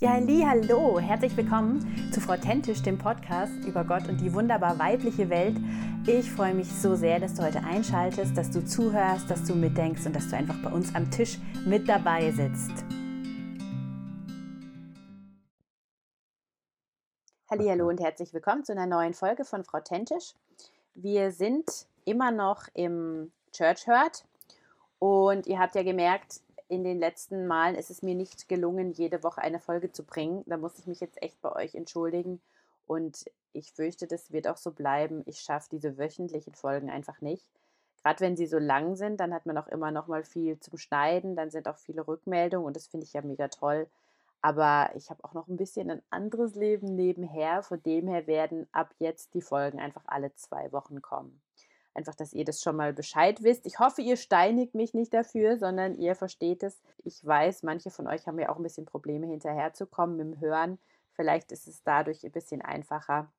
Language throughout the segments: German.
Ja, hallo, herzlich willkommen zu Frau Tentisch, dem Podcast über Gott und die wunderbar weibliche Welt. Ich freue mich so sehr, dass du heute einschaltest, dass du zuhörst, dass du mitdenkst und dass du einfach bei uns am Tisch mit dabei sitzt. Hallo und herzlich willkommen zu einer neuen Folge von Frau Tentisch. Wir sind immer noch im Church Hurt und ihr habt ja gemerkt, in den letzten Malen ist es mir nicht gelungen, jede Woche eine Folge zu bringen. Da muss ich mich jetzt echt bei euch entschuldigen. Und ich fürchte, das wird auch so bleiben. Ich schaffe diese wöchentlichen Folgen einfach nicht. Gerade wenn sie so lang sind, dann hat man auch immer noch mal viel zum Schneiden. Dann sind auch viele Rückmeldungen und das finde ich ja mega toll. Aber ich habe auch noch ein bisschen ein anderes Leben nebenher. Von dem her werden ab jetzt die Folgen einfach alle zwei Wochen kommen. Einfach, dass ihr das schon mal Bescheid wisst. Ich hoffe, ihr steinigt mich nicht dafür, sondern ihr versteht es. Ich weiß, manche von euch haben ja auch ein bisschen Probleme hinterherzukommen mit dem Hören. Vielleicht ist es dadurch ein bisschen einfacher.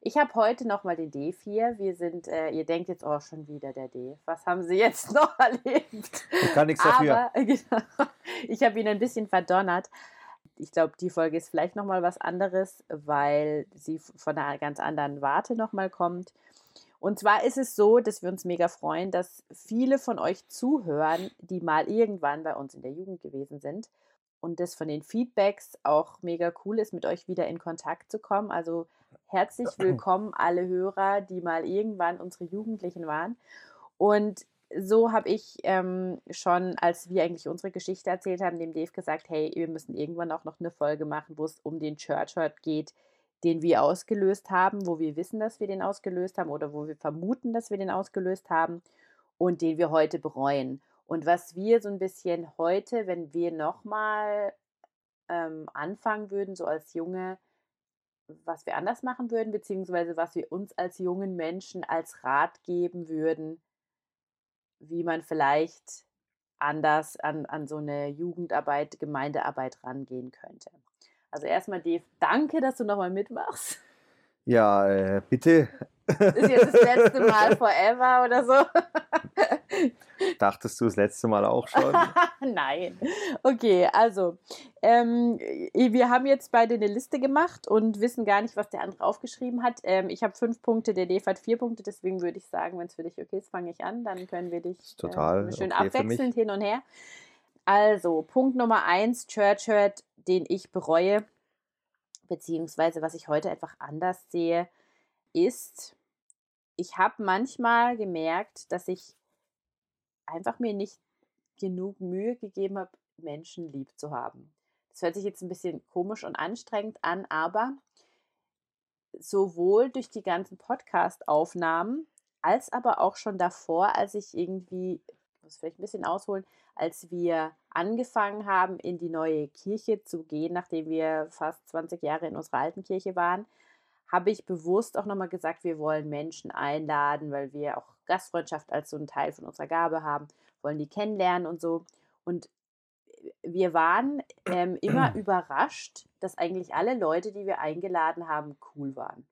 Ich habe heute nochmal den D4. Wir sind, äh, ihr denkt jetzt, oh, schon wieder der D. Was haben Sie jetzt noch erlebt? Ich kann nichts dafür. Aber, genau, ich habe ihn ein bisschen verdonnert. Ich glaube, die Folge ist vielleicht nochmal was anderes, weil sie von einer ganz anderen Warte nochmal kommt. Und zwar ist es so, dass wir uns mega freuen, dass viele von euch zuhören, die mal irgendwann bei uns in der Jugend gewesen sind. Und das von den Feedbacks auch mega cool ist, mit euch wieder in Kontakt zu kommen. Also herzlich willkommen alle Hörer, die mal irgendwann unsere Jugendlichen waren. Und so habe ich ähm, schon, als wir eigentlich unsere Geschichte erzählt haben, dem Dave gesagt, hey, wir müssen irgendwann auch noch eine Folge machen, wo es um den Church Hurt geht, den wir ausgelöst haben, wo wir wissen, dass wir den ausgelöst haben oder wo wir vermuten, dass wir den ausgelöst haben und den wir heute bereuen. Und was wir so ein bisschen heute, wenn wir nochmal ähm, anfangen würden, so als Junge, was wir anders machen würden, beziehungsweise was wir uns als jungen Menschen als Rat geben würden, wie man vielleicht anders an, an so eine Jugendarbeit, Gemeindearbeit rangehen könnte. Also erstmal Dave, danke, dass du nochmal mitmachst. Ja, äh, bitte. Ist jetzt das letzte Mal forever oder so? Dachtest du das letzte Mal auch schon? Nein. Okay, also ähm, wir haben jetzt beide eine Liste gemacht und wissen gar nicht, was der andere aufgeschrieben hat. Ähm, ich habe fünf Punkte, der Dave hat vier Punkte, deswegen würde ich sagen, wenn es für dich okay ist, fange ich an. Dann können wir dich Total äh, schön okay abwechselnd hin und her. Also, Punkt Nummer eins, Church Hurt, den ich bereue, beziehungsweise was ich heute einfach anders sehe, ist, ich habe manchmal gemerkt, dass ich einfach mir nicht genug Mühe gegeben habe, Menschen lieb zu haben. Das hört sich jetzt ein bisschen komisch und anstrengend an, aber sowohl durch die ganzen Podcast-Aufnahmen als aber auch schon davor, als ich irgendwie, muss vielleicht ein bisschen ausholen, als wir angefangen haben, in die neue Kirche zu gehen, nachdem wir fast 20 Jahre in unserer alten Kirche waren, habe ich bewusst auch nochmal gesagt, wir wollen Menschen einladen, weil wir auch Gastfreundschaft als so einen Teil von unserer Gabe haben, wollen die kennenlernen und so. Und wir waren ähm, immer überrascht, dass eigentlich alle Leute, die wir eingeladen haben, cool waren.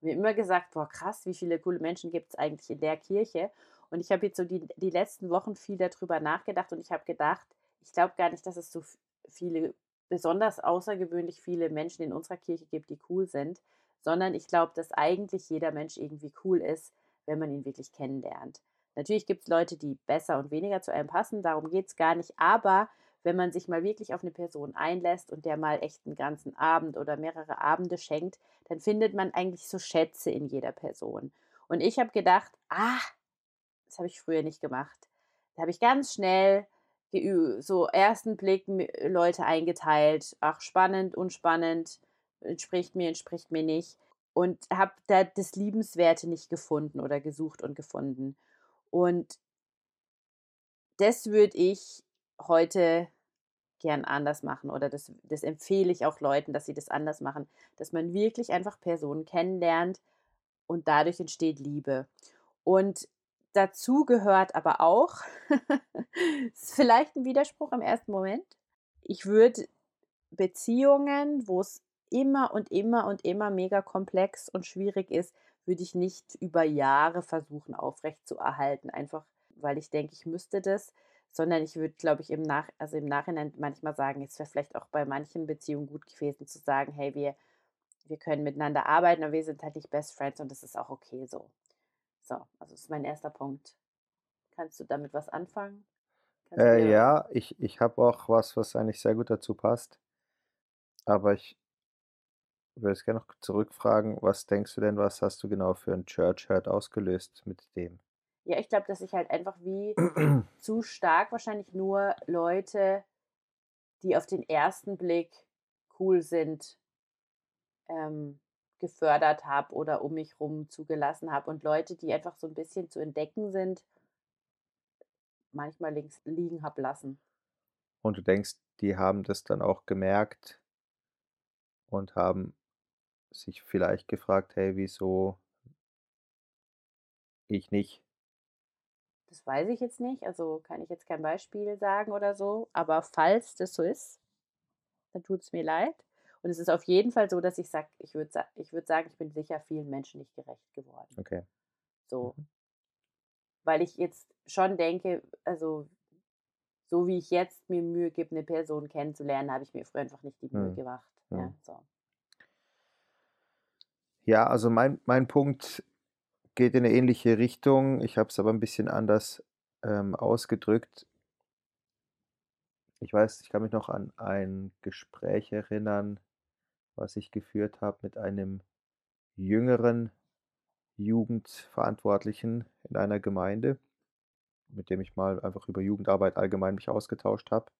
Wir haben immer gesagt, boah, krass, wie viele coole Menschen gibt es eigentlich in der Kirche. Und ich habe jetzt so die, die letzten Wochen viel darüber nachgedacht und ich habe gedacht, ich glaube gar nicht, dass es so viele, besonders außergewöhnlich viele Menschen in unserer Kirche gibt, die cool sind, sondern ich glaube, dass eigentlich jeder Mensch irgendwie cool ist, wenn man ihn wirklich kennenlernt. Natürlich gibt es Leute, die besser und weniger zu einem passen, darum geht es gar nicht, aber wenn man sich mal wirklich auf eine Person einlässt und der mal echt einen ganzen Abend oder mehrere Abende schenkt, dann findet man eigentlich so Schätze in jeder Person. Und ich habe gedacht, ah, das habe ich früher nicht gemacht. Da habe ich ganz schnell so ersten Blick Leute eingeteilt. Ach, spannend, unspannend, entspricht mir, entspricht mir nicht. Und habe da das Liebenswerte nicht gefunden oder gesucht und gefunden. Und das würde ich heute gern anders machen oder das, das empfehle ich auch Leuten, dass sie das anders machen, dass man wirklich einfach Personen kennenlernt und dadurch entsteht Liebe. Und dazu gehört aber auch, ist vielleicht ein Widerspruch im ersten Moment, ich würde Beziehungen, wo es immer und immer und immer mega komplex und schwierig ist, würde ich nicht über Jahre versuchen aufrecht zu erhalten, einfach weil ich denke, ich müsste das, sondern ich würde, glaube ich, im, Nach also im Nachhinein manchmal sagen, es wäre vielleicht auch bei manchen Beziehungen gut gewesen zu sagen, hey, wir, wir können miteinander arbeiten, aber wir sind halt nicht Best Friends und das ist auch okay so. So, also das ist mein erster Punkt. Kannst du damit was anfangen? Äh, ja, ich, ich habe auch was, was eigentlich sehr gut dazu passt. Aber ich würde es gerne noch zurückfragen, was denkst du denn, was hast du genau für ein Church Hurt ausgelöst mit dem? Ja, ich glaube, dass ich halt einfach wie zu stark wahrscheinlich nur Leute, die auf den ersten Blick cool sind, ähm, gefördert habe oder um mich rum zugelassen habe. Und Leute, die einfach so ein bisschen zu entdecken sind, manchmal links liegen habe lassen. Und du denkst, die haben das dann auch gemerkt und haben sich vielleicht gefragt, hey, wieso ich nicht? Das weiß ich jetzt nicht, also kann ich jetzt kein Beispiel sagen oder so, aber falls das so ist, dann tut es mir leid. Und es ist auf jeden Fall so, dass ich sage, ich würde ich würd sagen, ich bin sicher vielen Menschen nicht gerecht geworden. Okay. So. Mhm. Weil ich jetzt schon denke, also so wie ich jetzt mir Mühe gebe, eine Person kennenzulernen, habe ich mir früher einfach nicht die Mühe mhm. gemacht. Mhm. Ja, so. ja, also mein, mein Punkt geht in eine ähnliche Richtung. Ich habe es aber ein bisschen anders ähm, ausgedrückt. Ich weiß, ich kann mich noch an ein Gespräch erinnern, was ich geführt habe mit einem jüngeren Jugendverantwortlichen in einer Gemeinde, mit dem ich mal einfach über Jugendarbeit allgemein mich ausgetauscht habe,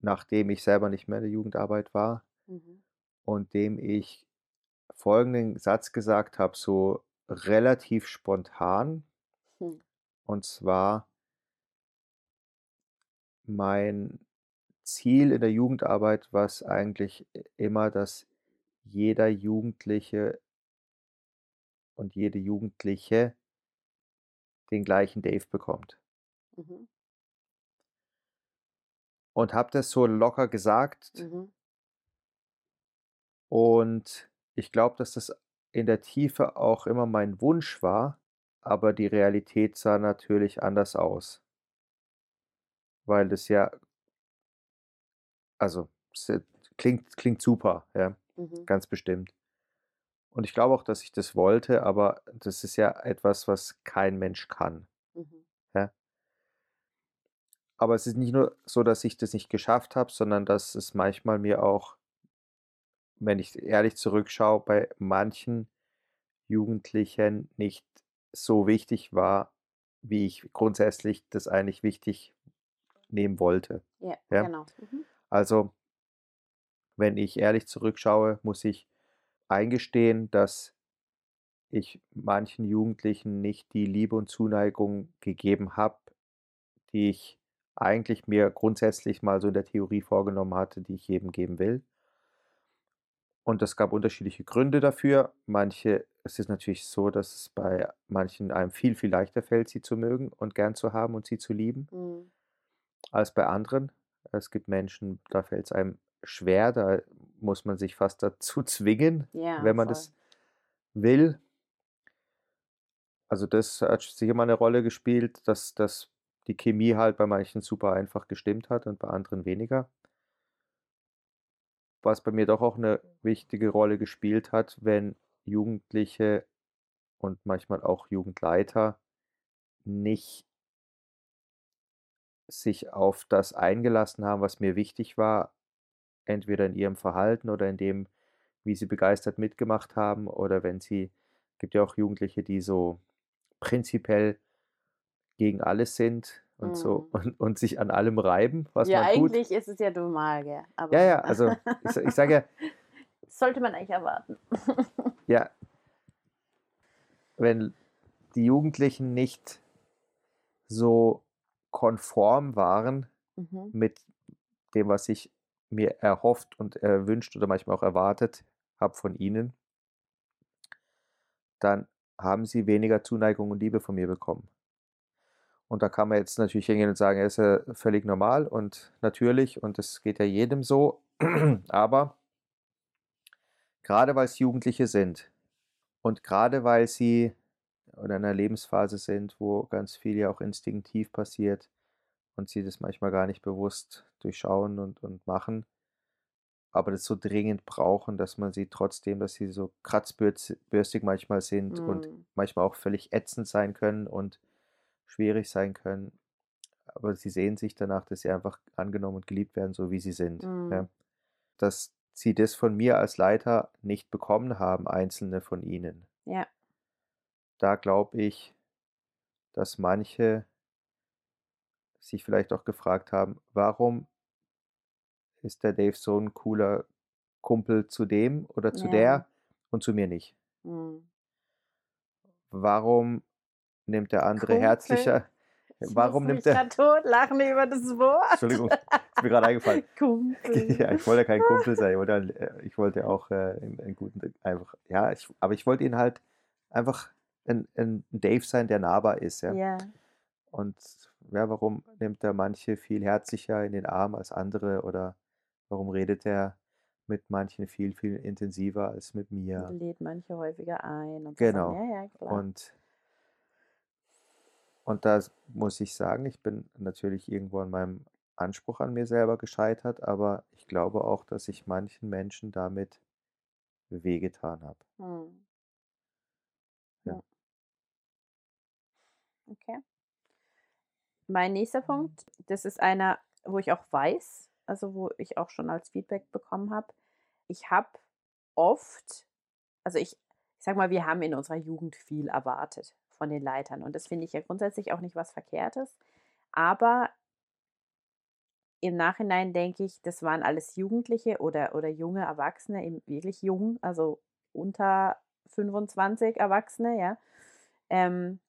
nachdem ich selber nicht mehr in der Jugendarbeit war mhm. und dem ich folgenden Satz gesagt habe, so relativ spontan. Hm. Und zwar, mein Ziel in der Jugendarbeit war es eigentlich immer, dass jeder Jugendliche und jede Jugendliche den gleichen Dave bekommt. Mhm. Und habe das so locker gesagt. Mhm. Und ich glaube, dass das in der Tiefe auch immer mein Wunsch war, aber die Realität sah natürlich anders aus. Weil das ja also, es klingt klingt super, ja, Mhm. ganz bestimmt. Und ich glaube auch, dass ich das wollte, aber das ist ja etwas, was kein Mensch kann, Mhm. ja? Aber es ist nicht nur so, dass ich das nicht geschafft habe, sondern dass es manchmal mir auch wenn ich ehrlich zurückschaue, bei manchen Jugendlichen nicht so wichtig war, wie ich grundsätzlich das eigentlich wichtig nehmen wollte. Ja, ja? genau. Mhm. Also, wenn ich ehrlich zurückschaue, muss ich eingestehen, dass ich manchen Jugendlichen nicht die Liebe und Zuneigung gegeben habe, die ich eigentlich mir grundsätzlich mal so in der Theorie vorgenommen hatte, die ich jedem geben will. Und es gab unterschiedliche Gründe dafür. Manche, es ist natürlich so, dass es bei manchen einem viel, viel leichter fällt, sie zu mögen und gern zu haben und sie zu lieben, mhm. als bei anderen. Es gibt Menschen, da fällt es einem schwer, da muss man sich fast dazu zwingen, ja, wenn man voll. das will. Also das hat sicher mal eine Rolle gespielt, dass, dass die Chemie halt bei manchen super einfach gestimmt hat und bei anderen weniger was bei mir doch auch eine wichtige Rolle gespielt hat, wenn Jugendliche und manchmal auch Jugendleiter nicht sich auf das eingelassen haben, was mir wichtig war, entweder in ihrem Verhalten oder in dem, wie sie begeistert mitgemacht haben oder wenn sie gibt ja auch Jugendliche, die so prinzipiell gegen alles sind und so mhm. und, und sich an allem reiben, was ja, man tut. eigentlich ist es ja normal, gell? Aber ja, ja, also ich, ich sage ja. Sollte man eigentlich erwarten. ja. Wenn die Jugendlichen nicht so konform waren mhm. mit dem, was ich mir erhofft und erwünscht oder manchmal auch erwartet habe von ihnen, dann haben sie weniger Zuneigung und Liebe von mir bekommen. Und da kann man jetzt natürlich hingehen und sagen, er ist ja völlig normal und natürlich und das geht ja jedem so. Aber gerade weil es Jugendliche sind und gerade weil sie, oder in einer Lebensphase sind, wo ganz viel ja auch instinktiv passiert und sie das manchmal gar nicht bewusst durchschauen und und machen, aber das so dringend brauchen, dass man sie trotzdem dass sie so kratzbürstig manchmal sind und Mhm. manchmal auch völlig ätzend sein können und schwierig sein können. Aber sie sehen sich danach, dass sie einfach angenommen und geliebt werden, so wie sie sind, ja. Mhm. Dass sie das von mir als Leiter nicht bekommen haben, einzelne von ihnen. Ja. Da glaube ich, dass manche sich vielleicht auch gefragt haben: „Warum ist der Dave so 'n cooler Kumpel zu dem oder zu Ja. der und zu mir nicht?“ Mhm. Warum nimmt der andere Kumpel. herzlicher Ich warum nimmt der grad totlachen über das Wort. Entschuldigung, ist mir grad eingefallen. Kumpel. Ja, ich wollte kein Kumpel sein, ich wollte ein äh, ich wollte auch, äh, 'n 'n guten einfach ja, ich aber ich wollte ihn halt einfach 'n 'n Dave sein, der nahbar ist, ja. Ja. Und ja, warum nimmt er manche viel herzlicher in den Arm als andere oder warum redet er mit manchen viel, viel intensiver als mit mir? Lädt manche häufiger ein und. Genau. Ja, ja, klar. Und und da muss ich sagen, ich bin natürlich irgendwo an meinem Anspruch an mir selber gescheitert, aber ich glaube auch, dass ich manchen Menschen damit wehgetan habe. Mhm. Ja. Ja. Okay. Mein nächster Punkt, das ist einer, wo ich auch weiß also, wo ich auch schon als Feedback bekommen habe. Ich habe oft also, ich ich sage mal, wir haben in unserer Jugend viel erwartet von den Leitern und das finde ich ja grundsätzlich auch nicht was Verkehrtes. Aber im Nachhinein denke ich, das waren alles Jugendliche oder oder junge Erwachsene, eben wirklich jung, also unter 25 Erwachsene, ja. Ähm,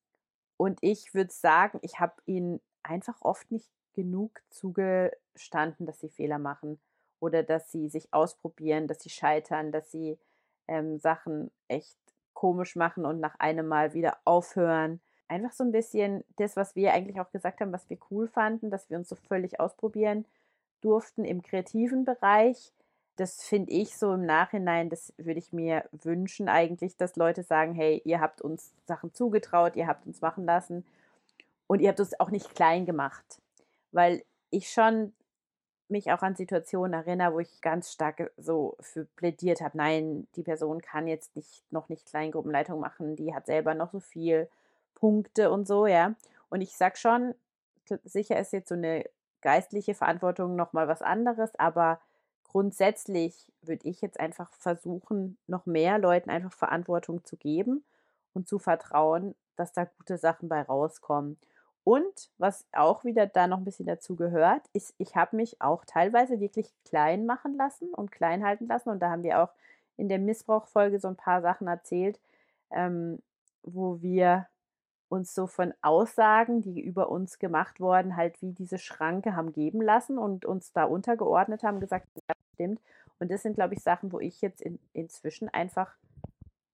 und ich würde sagen, ich habe ihnen einfach oft nicht genug zugestanden, dass sie Fehler machen oder dass sie sich ausprobieren, dass sie scheitern, dass sie, ähm, Sachen echt komisch machen und nach einem Mal wieder aufhören. Einfach so 'n bisschen das, was wir eigentlich auch gesagt haben, was wir cool fanden, dass wir uns so völlig ausprobieren durften im kreativen Bereich. Das finde ich so im Nachhinein das würde ich mir wünschen eigentlich, dass Leute sagen: „Hey, ihr habt uns Sachen zugetraut, ihr habt uns machen lassen und ihr habt uns auch nicht klein gemacht.“ Weil ich schon mich auch an Situationen erinnere, wo ich ganz stark, so für plädiert habe: „Nein, die Person kann jetzt nicht noch nicht Kleingruppenleitung machen, die hat selber noch so viel Punkte“ und so, ja. Und ich sage schon, sicher ist jetzt so 'ne geistliche Verantwortung noch mal was anderes, aber grundsätzlich würde ich jetzt einfach versuchen, noch mehr Leuten einfach Verantwortung zu geben und zu vertrauen, dass da gute Sachen bei rauskommen. Und was auch wieder da noch 'n bisschen dazu gehört, ist, ich habe mich auch teilweise wirklich klein machen lassen und klein halten lassen und da haben wir auch in der Missbrauch-Folge so 'n paar Sachen erzählt, ähm, wo wir uns so von Aussagen, die über uns gemacht wurden, halt wie diese Schranke haben geben lassen und uns da untergeordnet haben, gesagt: „Ja, stimmt.“ Und das sind, glaube ich, Sachen, wo ich jetzt in inzwischen einfach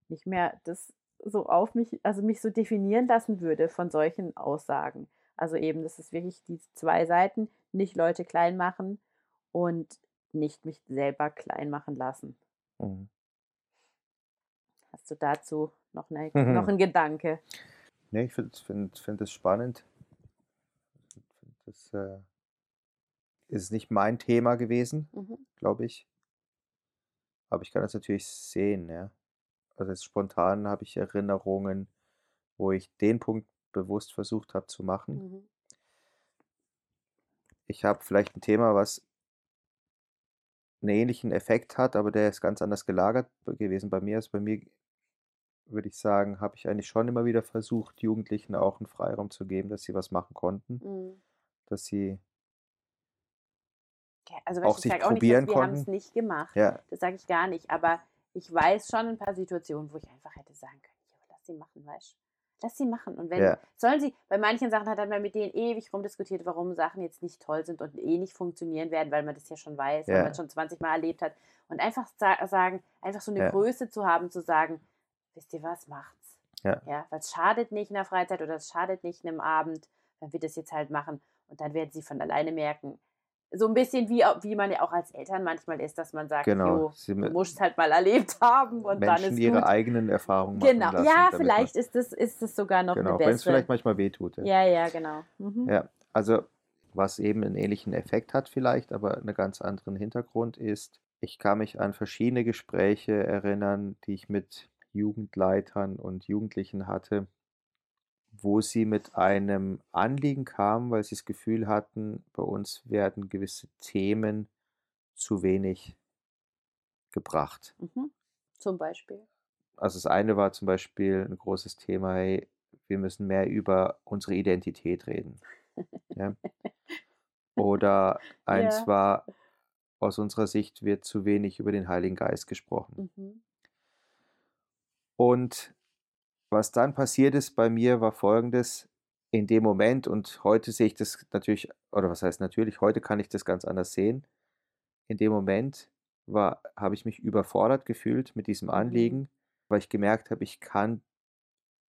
nicht mehr das so auf mich also, mich so definieren lassen würde von solchen Aussagen. Also, eben, das ist wirklich diese 2 Seiten, nicht Leute klein machen und nicht mich selber klein machen lassen. Mhm. Hast du dazu noch 'ne noch 'n Gedanke? Ne, ich finde finde das spannend. Das, äh ist nicht mein Thema gewesen, Mhm. glaube ich. Aber ich kann das natürlich sehen, ja. Also, jetzt spontan habe ich Erinnerungen, wo ich den Punkt bewusst versucht habe zu machen. Mhm. Ich habe vielleicht 'n Thema, was 'n ähnlichen Effekt hat, aber der ist ganz anders gelagert gewesen bei mir. Also, bei mir würde ich sagen, habe ich eigentlich schon immer wieder versucht, Jugendlichen auch 'n Freiraum zu geben, dass sie was machen konnten, Mhm. dass sie Ja, also, auch sich sage auch nicht, dass probieren wir haben's konnten. nicht gemacht. Ja. Das sage ich gar nicht, aber ich weiß schon 'n paar Situationen, wo ich einfach hätte sagen können: „Jo, lass sie machen“, weißt du? Lass sie machen und wenn Ja. sollen sie bei manchen Sachen hat man mit denen ewig rumdiskutiert, warum Sachen jetzt nicht toll sind und eh nicht funktionieren werden, weil man das ja schon weiß, weil Ja. man's schon 20 Mal erlebt hat. Und einfach sa sagen einfach so 'ne Ja. Größe zu haben, zu sagen: „Wisst ihr was, macht's.“ Ja. Ja, weil's schadet nicht in der Freizeit oder es schadet nicht 'nem Abend, wenn wir das jetzt halt machen. Und dann werden sie von alleine merken so ein bisschen wie, wie man ja auch als Eltern manchmal ist, dass man sagt, Genau, du musst halt mal erlebt haben und dann Menschen ist ihre gut. eigenen Erfahrungen machen Genau, lassen. ja, vielleicht ist es ist es sogar noch Genau, eine wenn es bessere. vielleicht manchmal wehtut. Ja. ja, ja, genau. Mhm. Ja, also was eben einen ähnlichen Effekt hat vielleicht, aber einen ganz anderen Hintergrund ist, ich kann mich an verschiedene Gespräche erinnern, die ich mit Jugendleitern und Jugendlichen hatte, wo sie mit einem Anliegen kamen, weil sie das Gefühl hatten, bei uns werden gewisse Themen zu wenig gebracht. Mhm. Zum Beispiel. Also das eine war zum Beispiel ein großes Thema, hey, wir müssen mehr über unsere Identität reden. Ja? Oder eins Ja. war, aus unserer Sicht wird zu wenig über den Heiligen Geist gesprochen. Mhm. Und was dann passiert ist bei mir, war folgendes. In dem Moment, und heute sehe ich das natürlich, oder was heißt natürlich, heute kann ich das ganz anders sehen. In dem Moment war, habe ich mich überfordert gefühlt mit diesem Mhm. Anliegen, weil ich gemerkt habe, ich kann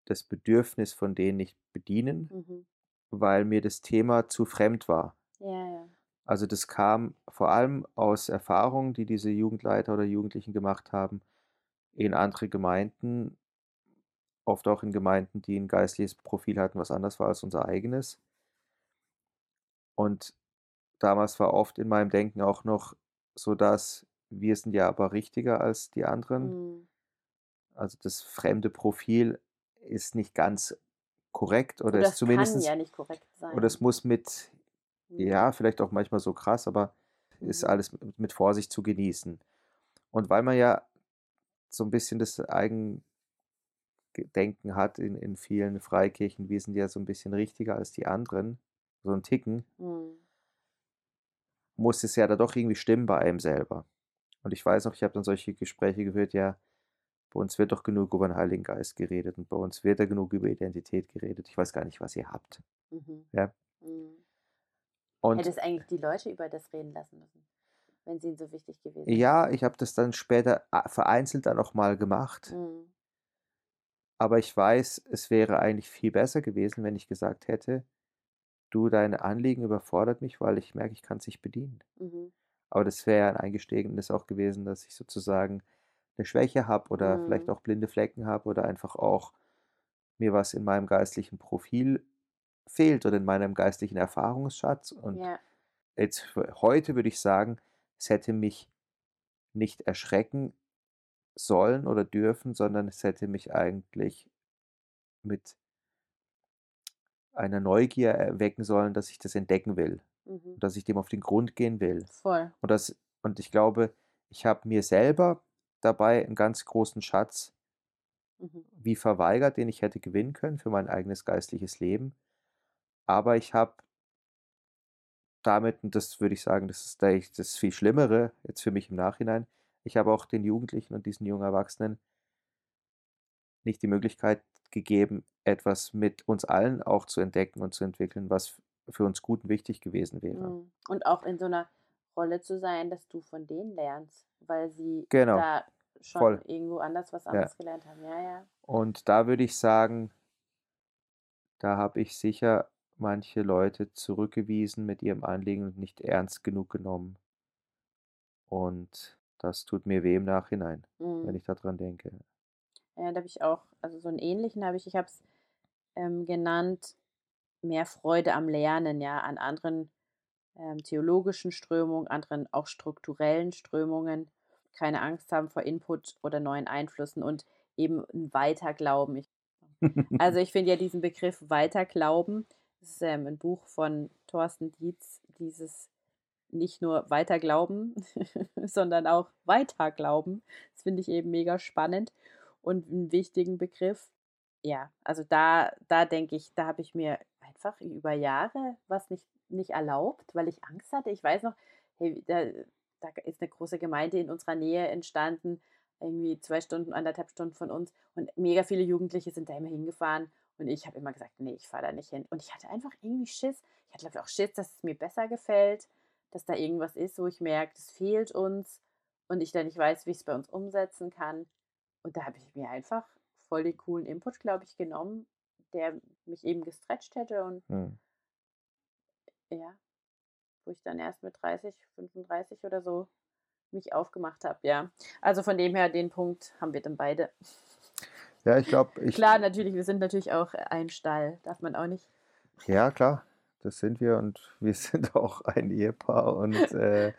das Bedürfnis von denen nicht bedienen, Mhm. weil mir das Thema zu fremd war. Ja, ja. Also das kam vor allem aus Erfahrungen, die diese Jugendleiter oder Jugendlichen gemacht haben in andere Gemeinden, oft auch in Gemeinden, die ein geistliches Profil hatten, was anders war als unser eigenes. Und damals war oft in meinem Denken auch noch so, dass wir sind ja aber richtiger als die anderen. Mhm. Also das fremde Profil ist nicht ganz korrekt oder Oder ist zumindest ja nicht korrekt sein. oder es muss mit Mhm. ja, vielleicht auch manchmal so krass, aber ist Mhm. alles mit Vorsicht zu genießen. Und weil man ja so ein bisschen das Eigendenken hat in in vielen Freikirchen, wir sind ja so ein bisschen richtiger als die anderen, so ein Ticken, Mhm. muss es ja da doch irgendwie stimmen bei einem selber. Und ich weiß noch, ich habe dann solche Gespräche geführt, ja, bei uns wird doch genug über den Heiligen Geist geredet und bei uns wird ja genug über Identität geredet. Ich weiß gar nicht, was ihr habt. Mhm. Ja. Mhm. Und Hättest eigentlich die Leute über das reden lassen müssen, wenn sie ihnen so wichtig gewesen ja, ich habe das dann später a vereinzelt dann auch mal gemacht. Mhm. Aber ich weiß, es wäre eigentlich viel besser gewesen, wenn ich gesagt hätte: „Du, deine Anliegen überfordert mich, weil ich merke, ich kann's nicht bedienen.“ Mhm. Aber das wäre ein Eingeständnis auch gewesen, dass ich sozusagen eine Schwäche habe oder vielleicht Mhm. auch blinde Flecken habe oder einfach auch mir was in meinem geistlichen Profil fehlt oder in meinem geistlichen Erfahrungsschatz. Und Ja. jetzt heute würde ich sagen, es hätte mich nicht erschrecken sollen oder dürfen, sondern es hätte mich eigentlich mit einer Neugier erwecken sollen, dass ich das entdecken will Mhm. dass ich dem auf den Grund gehen will. Voll. Und das und ich glaube, ich habe mir selber dabei einen ganz großen Schatz Mhm. wie verweigert, den ich hätte gewinnen können für mein eigenes geistliches Leben. Aber ich habe damit und das würde ich sagen, das ist eigentlich das viel Schlimmere jetzt für mich im Nachhinein, ich habe auch den Jugendlichen und diesen jungen Erwachsenen nicht die Möglichkeit gegeben, etwas mit uns allen auch zu entdecken und zu entwickeln, was für uns gut und wichtig gewesen wäre. Mhm. Und auch in so einer Rolle zu sein, dass du von denen lernst, weil sie Genau. da schon Voll. irgendwo anders was Ja. anderes gelernt haben. Ja, ja. Und da würde ich sagen, da habe ich sicher manche Leute zurückgewiesen mit ihrem Anliegen und nicht ernst genug genommen. Und das tut mir weh im Nachhinein, wenn Mhm. ich daran denke. Ja, da habe ich auch, also so einen ähnlichen habe ich, ich habe es ähm, genannt, mehr Freude am Lernen, ja, an anderen ähm, theologischen Strömungen, anderen auch strukturellen Strömungen, keine Angst haben vor Input oder neuen Einflüssen und eben ein Weiterglauben. Ich, also ich finde ja diesen Begriff Weiterglauben, das ist ähm, ein Buch von Thorsten Dietz, dieses nicht nur Weiterglauben, sondern auch Weiterglauben. Das finde ich eben mega spannend und einen wichtigen Begriff. Ja, also da, da denke ich, da habe ich mir einfach über Jahre was nicht, nicht erlaubt, weil ich Angst hatte. Ich weiß noch, hey, da, da ist eine große Gemeinde in unserer Nähe entstanden, irgendwie zwei Stunden, anderthalb Stunden von uns und mega viele Jugendliche sind da immer hingefahren und ich habe immer gesagt, nee, ich fahre da nicht hin. Und ich hatte einfach irgendwie Schiss. Ich hatte, glaube ich, auch Schiss, dass es mir besser gefällt, dass da irgendwas ist, wo ich merke, das fehlt uns und ich dann nicht weiß, wie ich es bei uns umsetzen kann. Und da habe ich mir einfach voll den coolen Input, glaube ich, genommen, der mich eben gestretcht hätte und Hm. ja, wo ich dann erst mit 30, 35 oder so mich aufgemacht habe, ja. Also von dem her, den Punkt haben wir dann beide. Ja, ich glaube, ich. Klar, natürlich, wir sind natürlich auch ein Stall, darf man auch nicht. Ja, klar, das sind wir und wir sind auch ein Ehepaar und äh,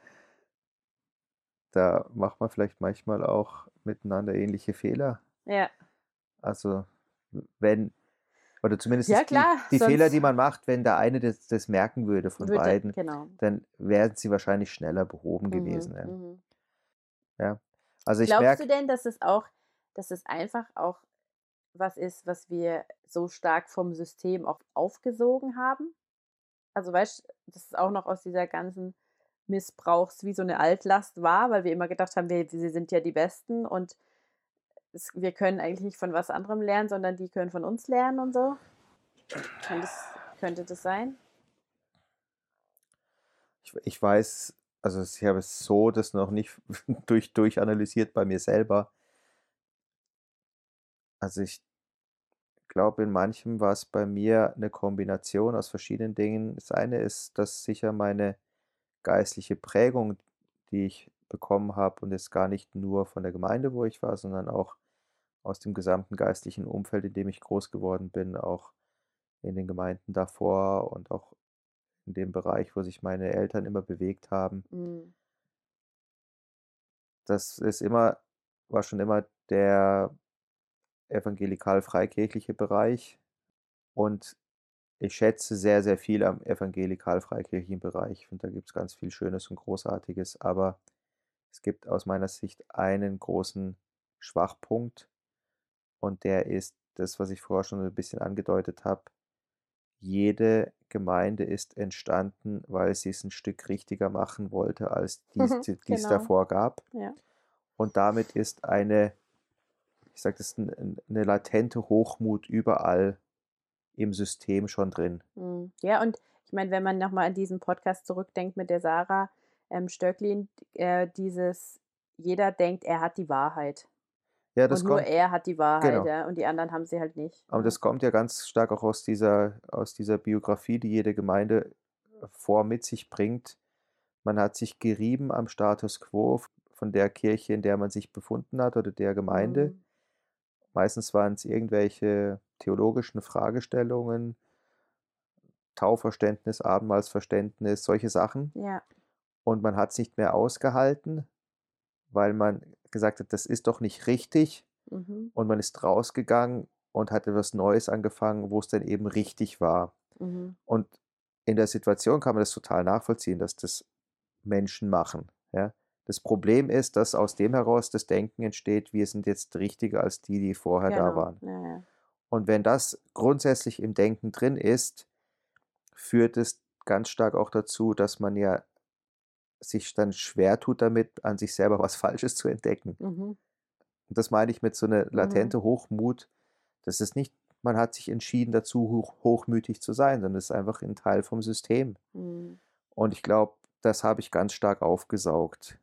da macht man vielleicht manchmal auch miteinander ähnliche Fehler. Ja. Also, wenn, oder zumindest Ja, klar, die, die Fehler, die man macht, wenn der eine das, das merken würde von Würde, beiden, Genau. dann wären sie wahrscheinlich schneller behoben Mhm, gewesen. Ja. mhm. Also ich Glaubst merke, du denn, dass es auch, dass es einfach auch was ist, was wir so stark vom System auch aufgesogen haben? Also weißt du, dass es auch noch aus dieser ganzen Missbrauchs wie so eine Altlast war, weil wir immer gedacht haben, wir, wir sind ja die Besten und es, wir können eigentlich nicht von was anderem lernen, sondern die können von uns lernen und so. Das, könnte das sein? ich, ich weiß, also ich habe es so das noch nicht durch, durchanalysiert bei mir selber. Also ich glaube, in manchem war es bei mir eine Kombination aus verschiedenen Dingen. Das eine ist, dass sicher meine geistliche Prägung, die ich bekommen habe, und jetzt gar nicht nur von der Gemeinde, wo ich war, sondern auch aus dem gesamten geistlichen Umfeld, in dem ich groß geworden bin, auch in den Gemeinden davor und auch in dem Bereich, wo sich meine Eltern immer bewegt haben. Mhm. Das ist immer, war schon immer der evangelikal-freikirchliche Bereich. Und ich schätze sehr, sehr viel am evangelikal-freikirchlichen Bereich. Ich finde, da gibt es ganz viel Schönes und Großartiges. Aber es gibt aus meiner Sicht einen großen Schwachpunkt. Und der ist das, was ich vorher schon ein bisschen angedeutet habe. Jede Gemeinde ist entstanden, weil sie es ein Stück richtiger machen wollte, als dies, Mhm, die es genau. davor gab. Ja. Und damit ist eine, ich sage das, n- eine latente Hochmut überall im System schon drin. Mm, Ja, und ich meine, wenn man nochmal an diesen Podcast zurückdenkt mit der Sarah ähm, Stöcklin, äh, dieses, jeder denkt, er hat die Wahrheit. Ja, das und nur kommt, er hat die Wahrheit, genau. ja, und die anderen haben sie halt nicht. aber ja. das kommt ja ganz stark auch aus dieser, aus dieser Biografie, die jede Gemeinde vor mit sich bringt. Man hat sich gerieben am Status quo von der Kirche, in der man sich befunden hat oder der Gemeinde. Mm, Meistens waren es irgendwelche theologischen Fragestellungen, Tauverständnis, Abendmahlsverständnis, solche Sachen. Ja, Und man hat es nicht mehr ausgehalten, weil man gesagt hat, das ist doch nicht richtig. mhm, Und man ist rausgegangen und hat etwas Neues angefangen, wo es dann eben richtig war. mhm, Und in der Situation kann man das total nachvollziehen, dass das Menschen machen. Ja? Das Problem ist, dass aus dem heraus das Denken entsteht, wir sind jetzt richtiger als die, die vorher da genau. waren. Ja, ja. Und wenn das grundsätzlich im Denken drin ist, führt es ganz stark auch dazu, dass man ja sich dann schwer tut damit, an sich selber was Falsches zu entdecken. Mhm, Und das meine ich mit so einer mhm, latente Hochmut. Das ist nicht, man hat sich entschieden dazu, hoch, hochmütig zu sein, sondern es ist einfach ein Teil vom System. mm, Und ich glaube, das habe ich ganz stark aufgesaugt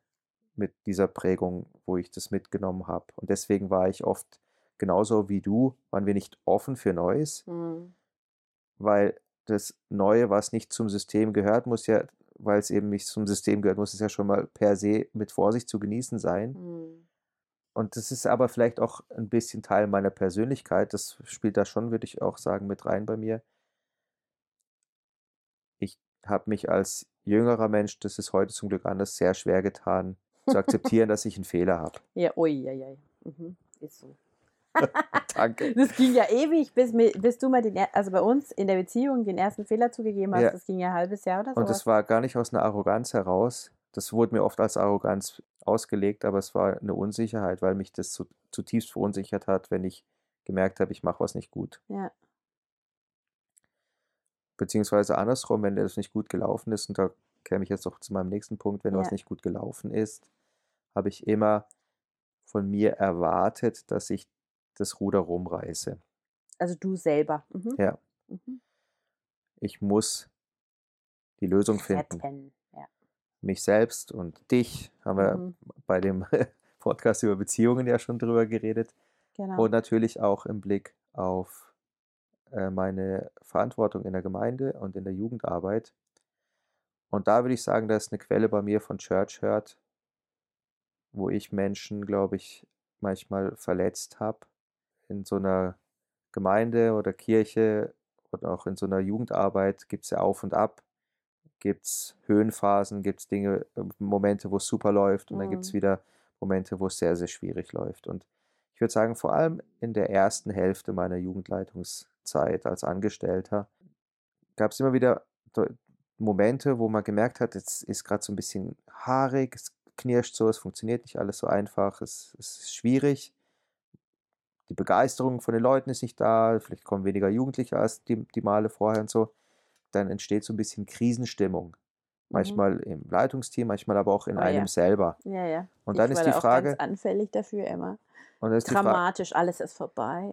mit dieser Prägung, wo ich das mitgenommen habe. Und deswegen war ich oft genauso wie du, waren wir nicht offen für Neues, mm, weil das Neue, was nicht zum System gehört, muss ja, weil es eben nicht zum System gehört, muss es ja schon mal per se mit Vorsicht zu genießen sein. mm. Und das ist aber vielleicht auch ein bisschen Teil meiner Persönlichkeit. Das spielt da schon, würde ich auch sagen, mit rein bei mir. Ich habe mich als jüngerer Mensch, das ist heute zum Glück anders, sehr schwer getan, zu akzeptieren, dass ich einen Fehler habe. Ja, ui, ui, ui. Mhm, ist so. Danke. Das ging ja ewig, bis, bis du mal den, also bei uns in der Beziehung den ersten Fehler zugegeben hast. Ja. Das ging ja ein halbes Jahr oder so. Und das war gar nicht aus einer Arroganz heraus. Das wurde mir oft als Arroganz ausgelegt, aber es war eine Unsicherheit, weil mich das zu, zutiefst verunsichert hat, wenn ich gemerkt habe, ich mache was nicht gut. Ja. Beziehungsweise andersrum, wenn das nicht gut gelaufen ist, und da käme ich jetzt auch zu meinem nächsten Punkt, wenn was Ja. nicht gut gelaufen ist, habe ich immer von mir erwartet, dass ich das Ruder rumreiße. Also du selber. Mhm. Ja, Mhm. ich muss die Lösung finden. Retten. Ja. Mich selbst und dich haben wir Mhm. bei dem Podcast über Beziehungen ja schon drüber geredet. Genau. Und natürlich auch im Blick auf äh, meine Verantwortung in der Gemeinde und in der Jugendarbeit. Und da würde ich sagen, da ist eine Quelle bei mir von Church Hurt, wo ich Menschen, glaube ich, manchmal verletzt habe. In so einer Gemeinde oder Kirche oder auch in so einer Jugendarbeit gibt es ja Auf und Ab. Gibt es Höhenphasen, gibt es Dinge, äh, Momente, wo es super läuft und dann gibt es Mhm. wieder Momente, wo es sehr, sehr schwierig läuft. Und ich würde sagen, vor allem in der ersten Hälfte meiner Jugendleitungszeit als Angestellter gab es immer wieder Momente, wo man gemerkt hat, jetzt ist gerade so ein bisschen haarig, es knirscht so, es funktioniert nicht alles so einfach, es, es ist schwierig. Die Begeisterung von den Leuten ist nicht da, vielleicht kommen weniger Jugendliche als die, die Male vorher und so. Dann entsteht so ein bisschen Krisenstimmung. Mhm. Manchmal im Leitungsteam, manchmal aber auch in Oh einem ja. selber. Ja, ja. Und Ich dann ist die auch Frage, ganz anfällig dafür immer. und dann ist die Frage, Dramatisch, alles ist vorbei.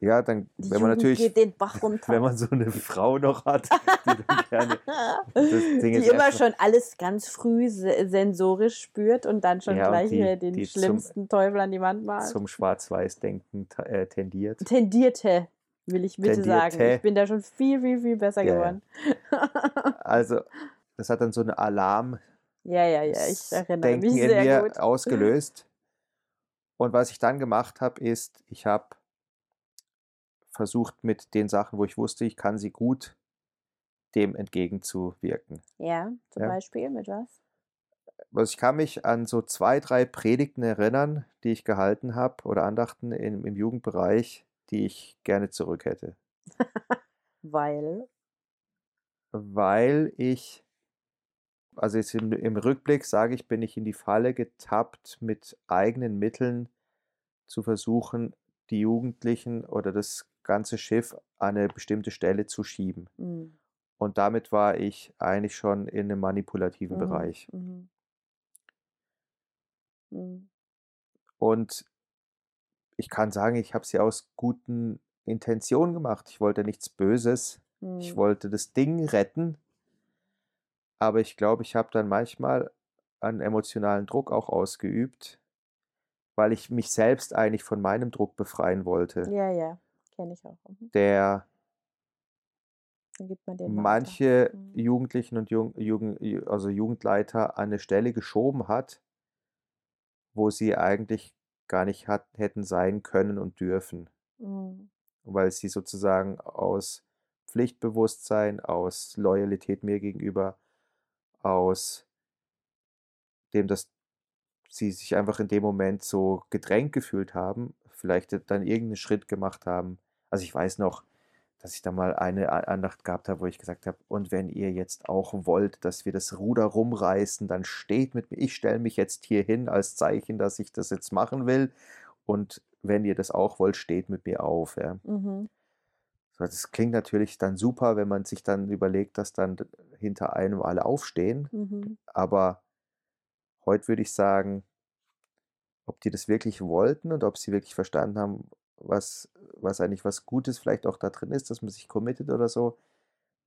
Ja, dann, Die wenn man Jugend natürlich, geht den Bach runter. wenn man so eine Frau noch hat, die gerne die immer schon alles ganz früh se sensorisch spürt und dann schon Ja, gleich die- den die zum- schlimmsten Teufel an die Wand malt. zum Schwarz-Weiß-Denken äh, tendiert. Tendierte, will ich bitte sagen. Tendierte. Ich bin da schon viel, viel, viel besser Ja, ja. geworden. Also, das hat dann so eine Alarm Ja, ja, ja, ich erinnere Denken mich in sehr mir gut. ausgelöst. Und was ich dann gemacht habe, ist, ich habe versucht mit den Sachen, wo ich wusste, ich kann sie gut, dem entgegenzuwirken. Ja, zum Ja. Beispiel mit was? Also ich kann mich an so zwei, drei Predigten erinnern, die ich gehalten habe oder Andachten im, im Jugendbereich, die ich gerne zurück hätte. Weil. Weil ich, also jetzt im, im Rückblick sage ich, bin ich in die Falle getappt, mit eigenen Mitteln zu versuchen, die Jugendlichen oder das ganze Schiff an eine bestimmte Stelle zu schieben. Mhm. Und damit war ich eigentlich schon in einem manipulativen Mhm. Bereich. Mhm. Mhm. Und ich kann sagen, ich habe sie aus guten Intentionen gemacht. Ich wollte nichts Böses. Ich Mhm. wollte das Ding retten. Aber ich glaube, ich habe dann manchmal einen emotionalen Druck auch ausgeübt, weil ich mich selbst eigentlich von meinem Druck befreien wollte, Ja, ja, kenne ich auch. Mhm. der man manche Mhm. Jugendlichen und Jugend, Ju- also Jugendleiter an eine Stelle geschoben hat, wo sie eigentlich gar nicht hat, hätten sein können und dürfen, Mhm. weil sie sozusagen aus Pflichtbewusstsein, aus Loyalität mir gegenüber, aus dem, dass sie sich einfach in dem Moment so gedrängt gefühlt haben, vielleicht dann irgendeinen Schritt gemacht haben. Also ich weiß noch, dass ich da mal eine Andacht gehabt habe, wo ich gesagt habe, und wenn ihr jetzt auch wollt, dass wir das Ruder rumreißen, dann steht mit mir, ich stelle mich jetzt hier hin als Zeichen, dass ich das jetzt machen will. Und wenn ihr das auch wollt, steht mit mir auf. Ja. Mhm. So, Das klingt natürlich dann super, wenn man sich dann überlegt, dass dann hinter einem alle aufstehen. Mhm. Aber heute würde ich sagen, ob die das wirklich wollten und ob sie wirklich verstanden haben, was, was eigentlich was Gutes vielleicht auch da drin ist, dass man sich committet oder so,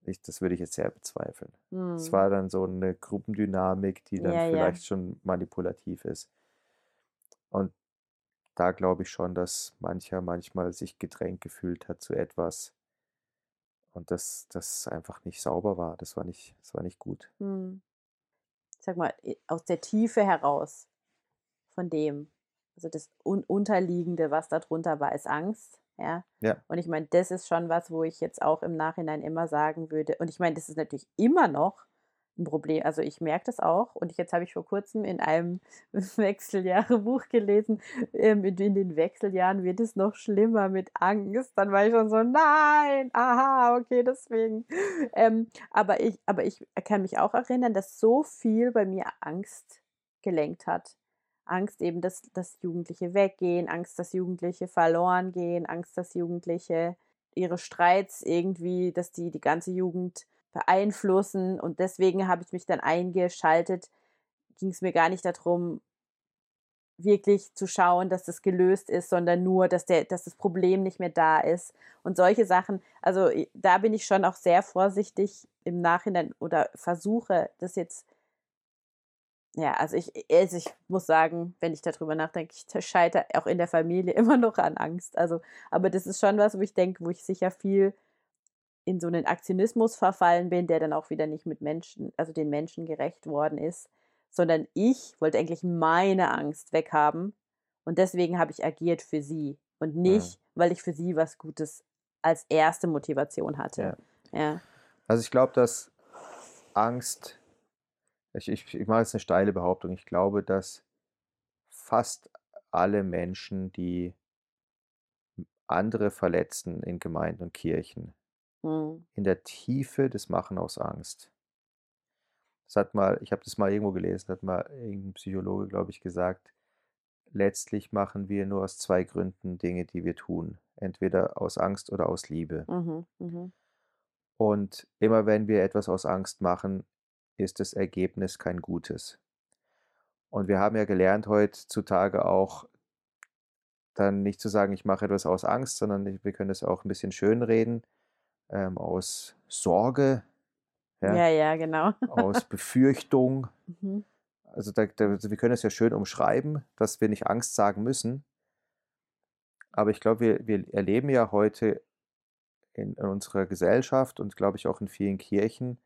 ich, das würde ich jetzt sehr bezweifeln. Es Mhm. war dann so eine Gruppendynamik, die dann Ja, ja. vielleicht schon manipulativ ist. Und da glaube ich schon, dass mancher manchmal sich gedrängt gefühlt hat zu etwas und das, das einfach nicht sauber war. Das war nicht, das war nicht gut. Mhm. Sag mal, aus der Tiefe heraus von dem, also das Un Unterliegende, was da drunter war, ist Angst. Ja. Ja. Und ich meine, das ist schon was, wo ich jetzt auch im Nachhinein immer sagen würde. Und ich meine, das ist natürlich immer noch ein Problem. Also ich merke das auch. Und jetzt habe ich vor kurzem in einem Wechseljahrebuch gelesen, ähm, in, in den Wechseljahren wird es noch schlimmer mit Angst. Dann war ich schon so, nein, aha, okay, deswegen. Ähm, aber, ich, aber ich kann mich auch erinnern, dass so viel bei mir Angst gelenkt hat. Angst eben, dass, dass Jugendliche weggehen, Angst, dass Jugendliche verloren gehen, Angst, dass Jugendliche ihre Streits irgendwie, dass die die ganze Jugend beeinflussen. Und deswegen habe ich mich dann eingeschaltet, ging es mir gar nicht darum, wirklich zu schauen, dass das gelöst ist, sondern nur, dass, der, dass das Problem nicht mehr da ist. Und solche Sachen, also da bin ich schon auch sehr vorsichtig im Nachhinein oder versuche das jetzt, ja, also ich, also ich muss sagen, wenn ich darüber nachdenke, ich scheitere auch in der Familie immer noch an Angst. Also, aber das ist schon was, wo ich denke, wo ich sicher viel in so einen Aktionismus verfallen bin, der dann auch wieder nicht mit Menschen, also den Menschen gerecht worden ist, sondern ich wollte eigentlich meine Angst weghaben und deswegen habe ich agiert für sie und nicht, mhm. weil ich für sie was Gutes als erste Motivation hatte. Ja. ja. Also ich glaube, dass Angst, ich, ich, ich mache jetzt eine steile Behauptung, ich glaube, dass fast alle Menschen, die andere verletzen in Gemeinden und Kirchen, mhm. in der Tiefe das machen aus Angst. Das hat mal, ich habe das mal irgendwo gelesen, hat mal irgendein Psychologe, glaube ich, gesagt, letztlich machen wir nur aus zwei Gründen Dinge, die wir tun. Entweder aus Angst oder aus Liebe. Mhm, mh. Und immer wenn wir etwas aus Angst machen, ist das Ergebnis kein gutes. Und wir haben ja gelernt heutzutage auch, dann nicht zu sagen, ich mache etwas aus Angst, sondern wir können es auch ein bisschen schönreden, ähm, aus Sorge. Ja, ja, ja genau. aus Befürchtung. Mhm. Also, da, da, also wir können es ja schön umschreiben, dass wir nicht Angst sagen müssen. Aber ich glaube, wir, wir erleben ja heute in, in unserer Gesellschaft und glaube ich auch in vielen Kirchen,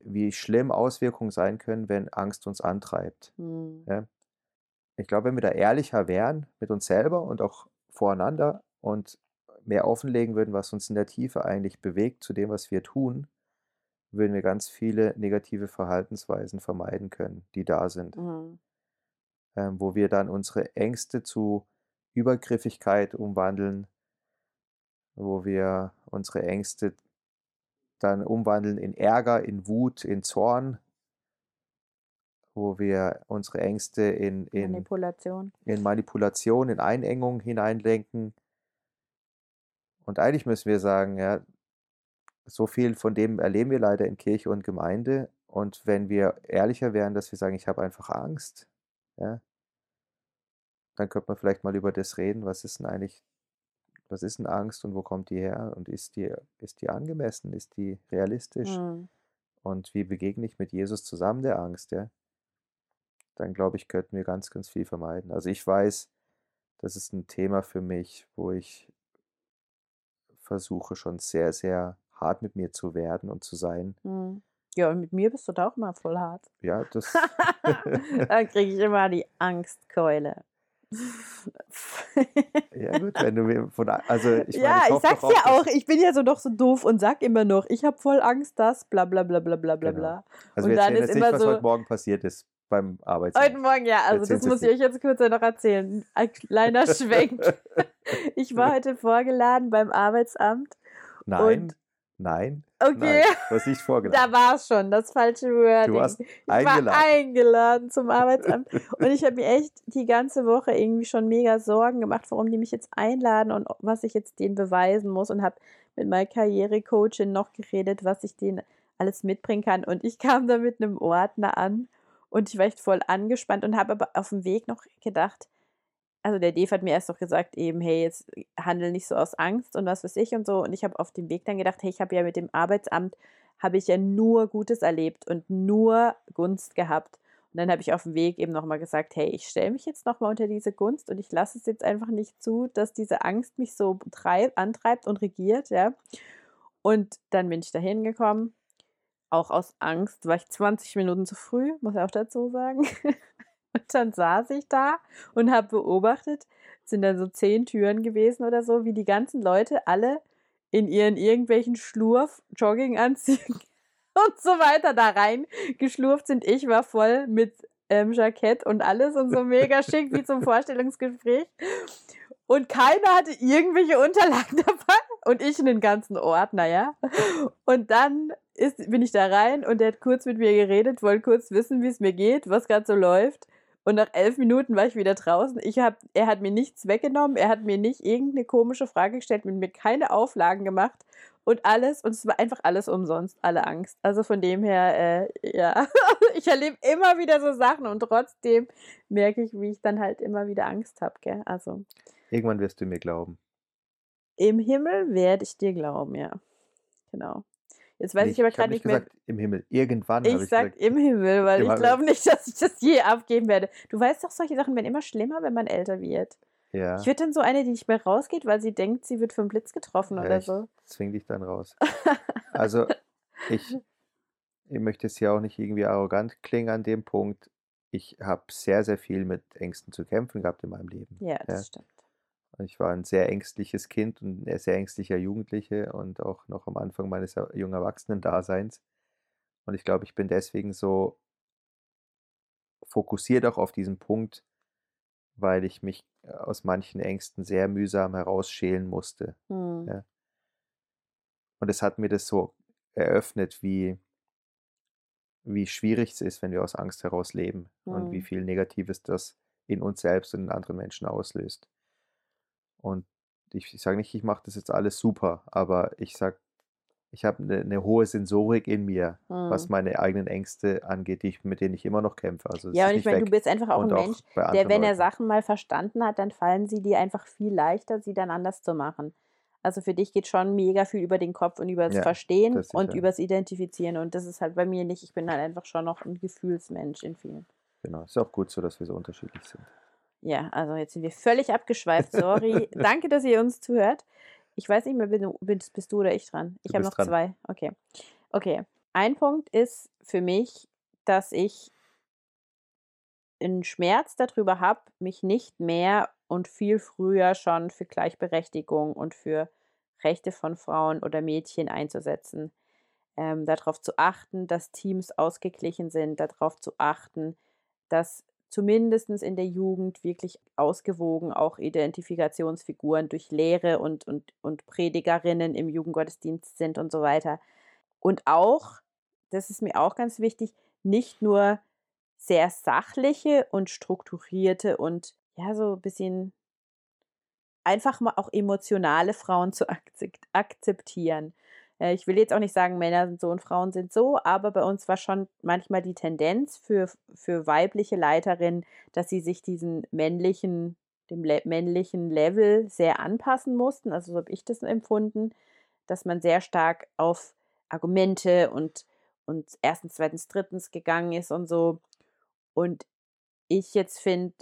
wie schlimm Auswirkungen sein können, wenn Angst uns antreibt. Mhm. Ja? Ich glaube, wenn wir da ehrlicher wären mit uns selber und auch voreinander und mehr offenlegen würden, was uns in der Tiefe eigentlich bewegt zu dem, was wir tun, würden wir ganz viele negative Verhaltensweisen vermeiden können, die da sind. Mhm. Ähm, wo wir dann unsere Ängste zu Übergriffigkeit umwandeln, wo wir unsere Ängste dann umwandeln in Ärger, in Wut, in Zorn, wo wir unsere Ängste in, in Manipulation. in Manipulation, in Einengung hineinlenken. Und eigentlich müssen wir sagen, ja, so viel von dem erleben wir leider in Kirche und Gemeinde. Und wenn wir ehrlicher wären, dass wir sagen, ich habe einfach Angst, ja, dann könnte man vielleicht mal über das reden, was ist denn eigentlich was ist denn Angst und wo kommt die her und ist die, ist die angemessen, ist die realistisch mhm. und wie begegne ich mit Jesus zusammen der Angst, ja? Dann glaube ich, könnten wir ganz, ganz viel vermeiden. Also ich weiß, das ist ein Thema für mich, wo ich versuche schon sehr, sehr hart mit mir zu werden und zu sein. Mhm. Ja, und mit mir bist du da auch immer voll hart. Ja, das. Dann kriege ich immer die Angstkeule ja, gut, wenn du mir von. Also, ich meine, ja, ich, ich sag's ja auch, ich bin ja so doch so doof und sag immer noch, ich habe voll Angst, dass bla bla bla bla bla bla genau. Also, und wir erzählen jetzt nicht, was so, heute Morgen passiert ist beim Arbeitsamt. Heute Morgen, ja, also das muss ich euch jetzt kurz noch erzählen. Ein kleiner Schwenk. ich war heute vorgeladen beim Arbeitsamt. Nein. Nein. Okay. Nein, du hast nicht vorgeladen. Da war es schon, das falsche Wording. Du hast eingeladen. Ich war eingeladen zum Arbeitsamt. und ich habe mir echt die ganze Woche irgendwie schon mega Sorgen gemacht, warum die mich jetzt einladen und was ich jetzt denen beweisen muss. Und habe mit meiner Karrierecoachin noch geredet, was ich denen alles mitbringen kann. Und ich kam da mit einem Ordner an und ich war echt voll angespannt und habe aber auf dem Weg noch gedacht, also der Dave hat mir erst doch gesagt, eben, hey, jetzt handel nicht so aus Angst und was weiß ich und so. Und ich habe auf dem Weg dann gedacht, hey, ich habe ja mit dem Arbeitsamt, habe ich ja nur Gutes erlebt und nur Gunst gehabt. Und dann habe ich auf dem Weg eben nochmal gesagt, hey, ich stelle mich jetzt nochmal unter diese Gunst und ich lasse es jetzt einfach nicht zu, dass diese Angst mich so treib, antreibt und regiert, ja. Und dann bin ich da hingekommen. Auch aus Angst war ich 20 Minuten zu früh, muss ich auch dazu sagen. Und dann saß ich da und habe beobachtet, sind dann so zehn Türen gewesen oder so, wie die ganzen Leute alle in ihren irgendwelchen Schlurf, Jogginganzügen und so weiter da rein geschlurft sind. Ich war voll mit ähm, Jackett und alles und so mega schick wie zum Vorstellungsgespräch. Und keiner hatte irgendwelche Unterlagen dabei und ich einen ganzen Ordner, ja. Und dann ist, bin ich da rein und der hat kurz mit mir geredet, wollte kurz wissen, wie es mir geht, was gerade so läuft. Und nach elf Minuten war ich wieder draußen. Ich hab, er hat mir nichts weggenommen, er hat mir nicht irgendeine komische Frage gestellt, mit mir keine Auflagen gemacht und alles. Und es war einfach alles umsonst, alle Angst. Also von dem her, äh, ja, ich erlebe immer wieder so Sachen und trotzdem merke ich, wie ich dann halt immer wieder Angst habe. Also. Irgendwann wirst du mir glauben. Im Himmel werde ich dir glauben, ja. Genau. Jetzt weiß ich, ich aber gerade nicht mehr. gesagt, im Himmel. Irgendwann ich, ich sag gesagt, im Himmel, weil ich glaube nicht, dass ich das je abgeben werde. Du weißt doch, solche Sachen werden immer schlimmer, wenn man älter wird. Ich Ja, würde dann so eine, die nicht mehr rausgeht, weil sie denkt, sie wird vom Blitz getroffen ja, oder ich so. zwing dich dann raus. Also, ich ich möchte jetzt hier auch nicht irgendwie arrogant klingen an dem Punkt. Ich habe sehr, sehr viel mit Ängsten zu kämpfen gehabt in meinem Leben. Ja, Ja. das stimmt. Ich war ein sehr ängstliches Kind und ein sehr ängstlicher Jugendliche und auch noch am Anfang meines jungen Erwachsenen-Daseins. Und ich glaube, ich bin deswegen so fokussiert auch auf diesen Punkt, weil ich mich äh, aus manchen Ängsten sehr mühsam herausschälen musste. Hm. Ja. Und es hat mir das so eröffnet, wie wie schwierig es ist, wenn wir aus Angst heraus leben und wie Hm. viel Negatives das in uns selbst und in anderen Menschen auslöst. Und ich ich sage nicht, ich mache das jetzt alles super, aber ich sage, ich habe eine 'ne hohe Sensorik in mir, was Hm. meine eigenen Ängste angeht, die ich mit denen ich immer noch kämpfe. Also, Ja, und ich meine, du bist einfach auch und ein Mensch, der, wenn er. Sachen mal verstanden hat, dann fallen sie dir einfach viel leichter, sie dann anders zu machen. Also, für dich geht schon mega viel über den Kopf und übers Ja, Verstehen das und sicher. übers Identifizieren und das ist halt bei mir nicht. Ich bin halt einfach schon noch 'n Gefühlsmensch in vielen. Genau. Ist auch gut so, dass wir so unterschiedlich sind. Ja, also jetzt sind wir völlig abgeschweift, sorry. Danke, dass ihr uns zuhört. Ich weiß nicht mehr, bist bist du oder ich dran? Ich habe noch dran. 2. Okay. Okay. Ein Punkt ist für mich, dass ich 'n Schmerz da drüber habe, mich nicht mehr und viel früher schon für Gleichberechtigung und für Rechte von Frauen oder Mädchen einzusetzen. Ähm, da drauf zu achten, dass Teams ausgeglichen sind, da drauf zu achten, dass zumindestens in der Jugend wirklich ausgewogen auch Identifikationsfiguren durch Lehre und und und Predigerinnen im Jugendgottesdienst sind und so weiter. Und auch, das ist mir auch ganz wichtig, nicht nur sehr sachliche und strukturierte und, ja, so bisschen einfach mal auch emotionale Frauen zu akzeptieren. Äh, ich will jetzt auch nicht sagen, Männer sind so und Frauen sind so, aber bei uns war schon manchmal die Tendenz für für weibliche Leiterinnen, dass sie sich diesen männlichen dem le männlichen Level sehr anpassen mussten. Also, so habe ich das empfunden, dass man sehr stark auf Argumente und und 1., 2., 3. gegangen ist und so. Und ich jetzt finde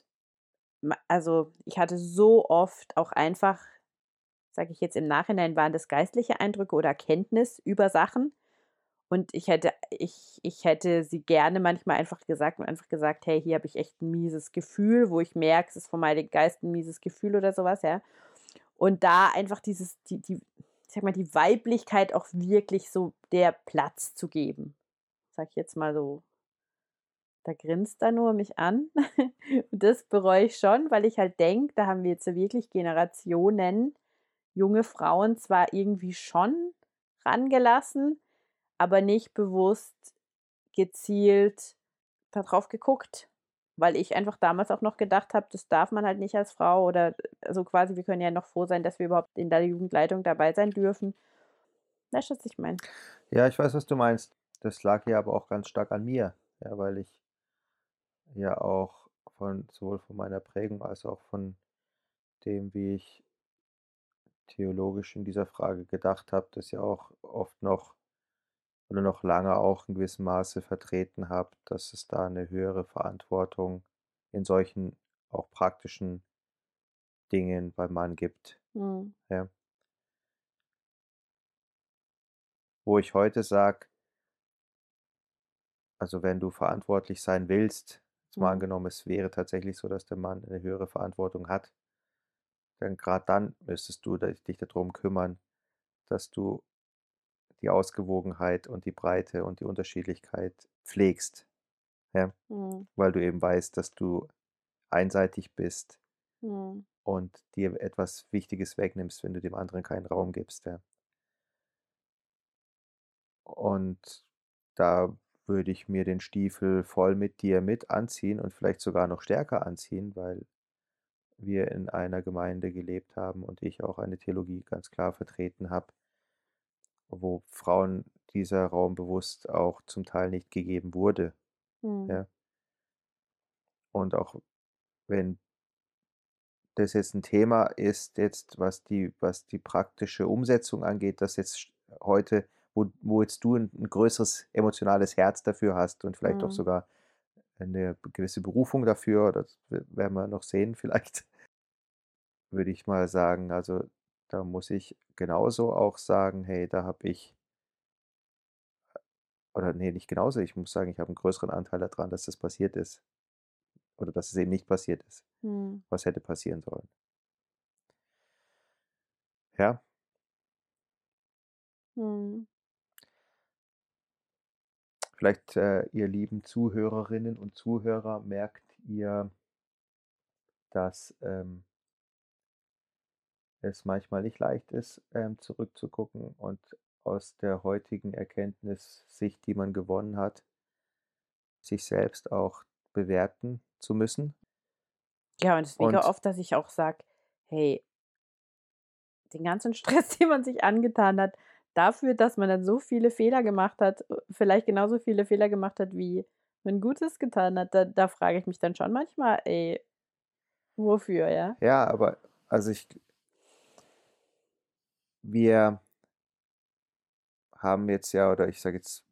also, ich hatte so oft auch einfach, sage ich jetzt im Nachhinein, waren das geistliche Eindrücke oder Erkenntnis über Sachen. Und ich hätte ich ich hätte sie gerne manchmal einfach gesagt und einfach gesagt: „Hey, hier habe ich echt 'n mieses Gefühl“, wo ich merke, es ist vom Heiligen Geist 'n mieses Gefühl oder so was, ja. Und da einfach dieses die die sage mal, die Weiblichkeit auch wirklich so der Platz zu geben. Sage ich jetzt mal so. Da grinst er nur mich an. Und das bereue ich schon, weil ich halt denke, da haben wir jetzt wirklich Generationen junge Frauen zwar irgendwie schon rangelassen, aber nicht bewusst gezielt da drauf geguckt, weil ich einfach damals auch noch gedacht habe, das darf man halt nicht als Frau oder also, quasi, wir können ja noch froh sein, dass wir überhaupt in der Jugendleitung dabei sein dürfen. Weißt du, was ich meine? Ja, ich weiß, was du meinst. Das lag ja aber auch ganz stark an mir, ja, weil ich ja auch von sowohl von meiner Prägung als auch von dem, wie ich theologisch in dieser Frage gedacht habe, das ja auch oft noch oder noch lange auch in gewissem Maße vertreten habe, dass es da 'ne höhere Verantwortung in solchen auch praktischen Dingen beim Mann gibt, Mhm. ja. Wo ich heute sage also, wenn du verantwortlich sein willst, jetzt mal Mhm. angenommen, es wäre tatsächlich so, dass der Mann 'ne höhere Verantwortung hat, dann grad dann müsstest du dich da drum kümmern, dass du die Ausgewogenheit und die Breite und die Unterschiedlichkeit pflegst, ja? Mhm. Weil du eben weißt, dass du einseitig bist Mhm. und dir etwas Wichtiges wegnimmst, wenn du dem anderen keinen Raum gibst, ja. Und da würde ich mir den Stiefel voll mit dir mit anziehen und vielleicht sogar noch stärker anziehen, weil wir in einer Gemeinde gelebt haben und ich auch eine Theologie ganz klar vertreten habe wo Frauen dieser Raum bewusst auch zum Teil nicht gegeben wurde, Mhm. ja. Und auch wenn das jetzt 'n Thema ist jetzt, was die was die praktische Umsetzung angeht, dass jetzt heute, wo wo jetzt du 'n 'n größeres emotionales Herz dafür hast und vielleicht auch Mhm. sogar 'ne gewisse Berufung dafür, das werden wir noch sehen vielleicht. würde ich mal sagen. Also, da muss ich genauso auch sagen: „Hey, da habe ich“ oder ne, nicht genauso. Ich muss sagen, ich habe 'n größeren Anteil da dran, dass das passiert ist oder dass es eben nicht passiert ist, Mhm. was hätte passieren sollen. Ja. Mhm. Vielleicht, äh, ihr lieben Zuhörerinnen und Zuhörer, merkt ihr dass, ähm es manchmal nicht leicht ist, ähm, zurückzugucken und aus der heutigen Erkenntnis, Sicht, die man gewonnen hat sich selbst auch bewerten zu müssen. Ja, und es ist mega Und oft, dass ich auch sage: „Hey“ den ganzen Stress, den man sich angetan hat, dafür, dass man dann so viele Fehler gemacht hat, äh, vielleicht genauso viele Fehler gemacht hat, wie man Gutes getan hat. Da da frage ich mich dann schon manchmal: „Ey, wofür“, ja? Ja, aber also ich wir haben jetzt ja oder ich sage jetzt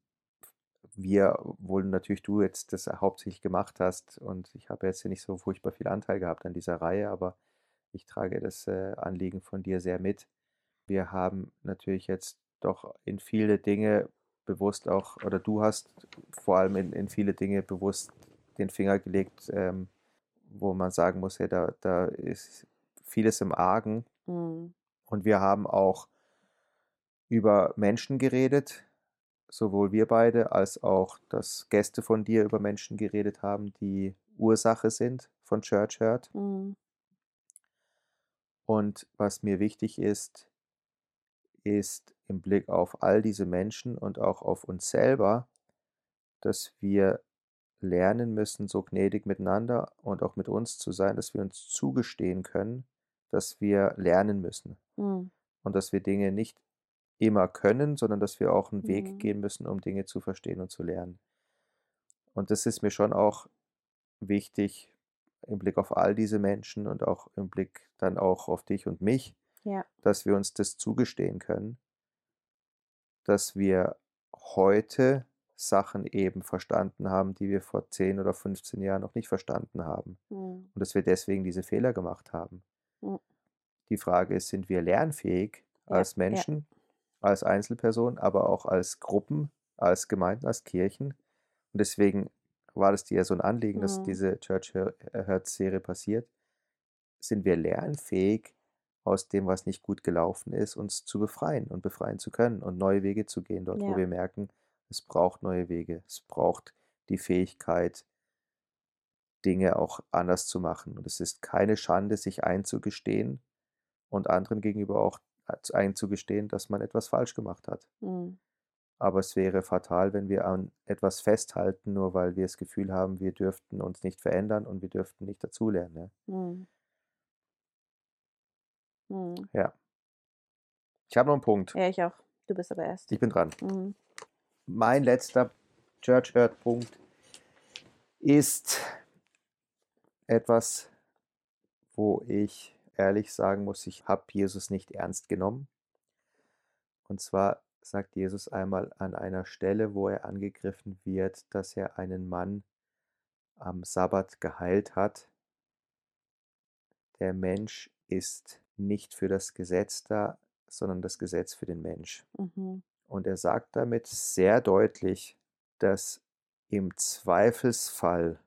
wir, obwohl natürlich du jetzt das hauptsächlich gemacht hast und ich habe jetzt hier nicht so furchtbar viel Anteil gehabt an dieser Reihe, aber ich trage das, äh, Anliegen von dir sehr mit. Wir haben natürlich jetzt doch in viele Dinge bewusst auch oder du hast vor allem in in viele Dinge bewusst den Finger gelegt, ähm, wo man sagen muss: „Hey, da da ist vieles im Argen.“ Mhm. Und wir haben auch über Menschen geredet, sowohl wir beide als auch, dass Gäste von dir über Menschen geredet haben, die Ursache sind von Church Hurt. Mhm. Und was mir wichtig ist ist im Blick auf all diese Menschen und auch auf uns selber, dass wir lernen müssen, so gnädig miteinander und auch mit uns zu sein, dass wir uns zugestehen können, dass wir lernen müssen Mhm. und dass wir Dinge nicht immer können, sondern dass wir auch 'n Weg Mhm. gehen müssen, um Dinge zu verstehen und zu lernen. Und das ist mir schon auch wichtig im Blick auf all diese Menschen und auch im Blick dann auch auf dich und mich, Ja. dass wir uns das zugestehen können dass wir heute Sachen eben verstanden haben, die wir vor 10 oder 15 Jahren noch nicht verstanden haben Mhm. und dass wir deswegen diese Fehler gemacht haben. Mhm. Die Frage ist, sind wir lernfähig Ja, als ja. Menschen, als Einzelpersonen, aber auch als Gruppen, als Gemeinden, als Kirchen? Und deswegen war das dir ja so 'n Anliegen, dass Mhm. diese Church Hur äh, passiert. Sind wir lernfähig, aus dem, was nicht gut gelaufen ist, uns zu befreien und befreien zu können und neue Wege zu gehen dort, wo Ja. wir merken, es braucht neue Wege. Es braucht die Fähigkeit Dinge auch anders zu machen. Und es ist keine Schande, sich einzugestehen und anderen gegenüber auch z einzugestehen, dass man etwas falsch gemacht hat. Mhm. Aber es wäre fatal, wenn wir an etwas festhalten, nur weil wir das Gefühl haben, wir dürften uns nicht verändern und wir dürften nicht dazulernen, ja? Mhm. Mhm. Ja. Ich habe noch 'n Punkt. Ja, ich auch. Du bist aber erst. Ich bin dran. Mhm. Mein letzter Church Hurt Punkt ist etwas, wo ich ehrlich sagen muss, ich habe Jesus nicht ernst genommen. Und zwar sagt Jesus einmal an einer Stelle, wo er angegriffen wird, dass er einen Mann am Sabbat geheilt hat. Der Mensch ist nicht für das Gesetz da, sondern das Gesetz für den Mensch. Mhm. Und er sagt damit sehr deutlich, dass im Zweifelsfall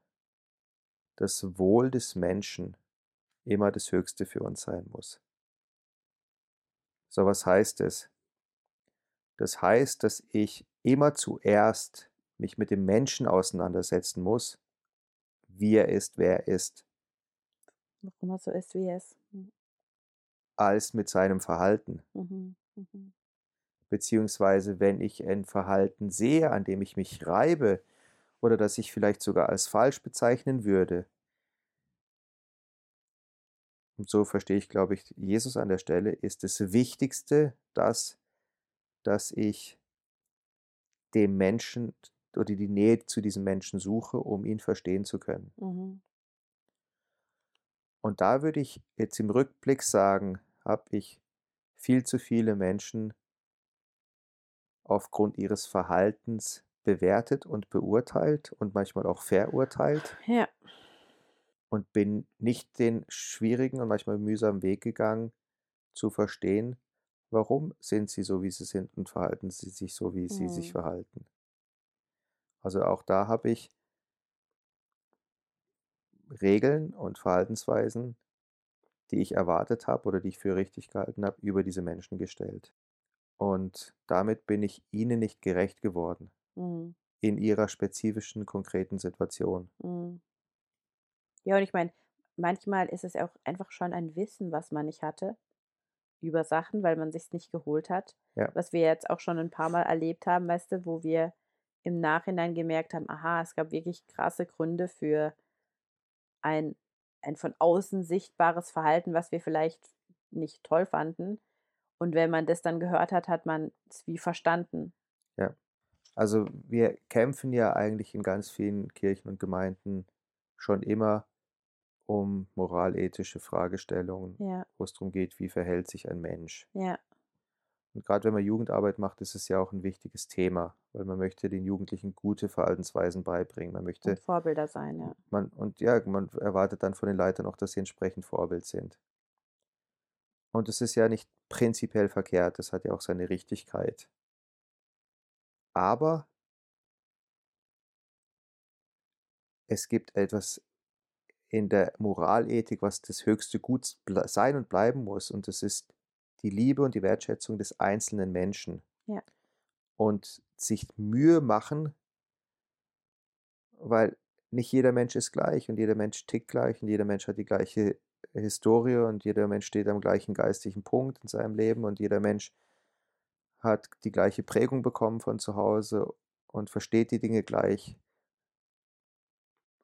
das Wohl des Menschen immer das Höchste für uns sein muss. So, was heißt das? Das heißt, dass ich immer zuerst mich mit dem Menschen auseinandersetzen muss, wie er ist, wer er ist Warum er so ist, wie er ist. Mhm. Als mit seinem Verhalten. Mhm. Mhm. Beziehungsweise, wenn ich ein Verhalten sehe, an dem ich mich reibe oder das ich vielleicht sogar als falsch bezeichnen würde und so verstehe ich, glaube ich, Jesus an der Stelle, ist das Wichtigste das, dass ich dem Menschen oder die Nähe zu diesem Menschen suche, um ihn verstehen zu können. Mhm. Und da würde ich jetzt im Rückblick sagen, habe ich viel zu viele Menschen aufgrund ihres Verhaltens bewertet und beurteilt und manchmal auch verurteilt. Ja. und bin nicht den schwierigen und manchmal mühsamen Weg gegangen, zu verstehen, warum sind sie so, wie sie sind und verhalten sie sich so, wie sie sich Mhm. verhalten. Also auch da habe ich Regeln und Verhaltensweisen, die ich erwartet habe oder die ich für richtig gehalten habe, über diese Menschen gestellt. Und damit bin ich ihnen nicht gerecht geworden Mhm. in ihrer spezifischen, konkreten Situation. Mhm. Ja, und ich meine, manchmal ist es ja auch einfach schon ein Wissen, was man nicht hatte über Sachen, weil man sich's nicht geholt hat. Ja. Was wir jetzt auch schon ein paar Mal erlebt haben, weißt du, wo wir im Nachhinein gemerkt haben: Aha, es gab wirklich krasse Gründe für ein ein von außen sichtbares Verhalten, was wir vielleicht nicht toll fanden. Und wenn man das dann gehört hat, hat man's wie verstanden. Ja. Also, wir kämpfen ja eigentlich in ganz vielen Kirchen und Gemeinden schon immer um moralethische Fragestellungen, Ja. wo es drum geht, wie verhält sich ein Mensch? Ja. Und grad wenn man Jugendarbeit macht, ist es ja auch 'n wichtiges Thema, weil man möchte den Jugendlichen gute Verhaltensweisen beibringen. Man Und möchte Vorbilder sein, ja. man und ja, man erwartet dann von den Leitern auch, dass sie entsprechend Vorbild sind. Und das ist ja nicht prinzipiell verkehrt, das hat ja auch seine Richtigkeit. Aber es gibt etwas in der Moralethik, was das höchste Gut sein und bleiben muss, und das ist die Liebe und die Wertschätzung des einzelnen Menschen. Ja. Und sich Mühe machen weil nicht jeder Mensch ist gleich und jeder Mensch tickt gleich und jeder Mensch hat die gleiche Historie und jeder Mensch steht am gleichen geistlichen Punkt in seinem Leben und jeder Mensch hat die gleiche Prägung bekommen von zu Hause und versteht die Dinge gleich.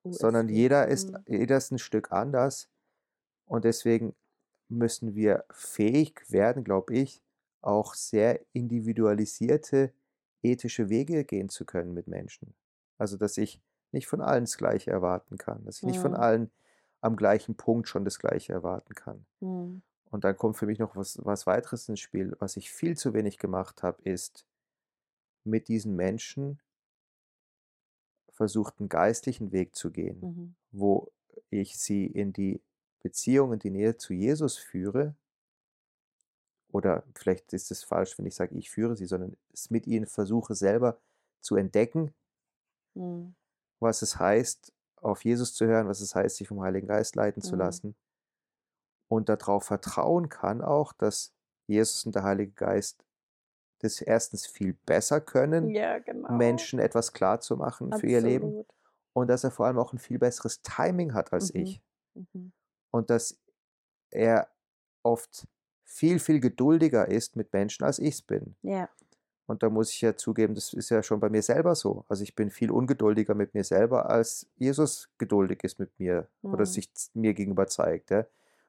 Sondern USW, jeder ist mhm. jeder ist 'n Stück anders und deswegen müssen wir fähig werden, glaube ich, auch sehr individualisierte ethische Wege gehen zu können mit Menschen. Also, dass ich nicht von allen das Gleiche erwarten kann, dass ich nicht von Mhm. allen am gleichen Punkt schon das Gleiche erwarten kann. Mhm. Und dann kommt für mich noch was was Weiteres ins Spiel. Was ich viel zu wenig gemacht habe, ist mit diesen Menschen versucht, 'n geistlichen Weg zu gehen, Mhm. wo ich sie in die Beziehung, in die Nähe zu Jesus führe oder vielleicht ist es falsch, wenn ich sage, ich führe sie, sondern es mit ihnen versuche, selber zu entdecken Mhm. was es heißt, auf Jesus zu hören, was es heißt, sich vom Heiligen Geist leiten zu Mhm. lassen. Und da drauf vertrauen kann auch, dass Jesus und der Heilige Geist das erstens viel besser können, Ja, genau. Menschen etwas klarzumachen für ihr Leben Absolut. und dass er vor allem auch 'n viel besseres Timing hat als Mhm. ich. Mhm. Und dass er oft viel, viel geduldiger ist mit Menschen, als ich's bin. Ja. Und da muss ich ja zugeben, das ist ja schon bei mir selber so. Also, ich bin viel ungeduldiger mit mir selber, als Jesus geduldig ist mit mir oder Mhm. sich mir gegenüber zeigt, ja?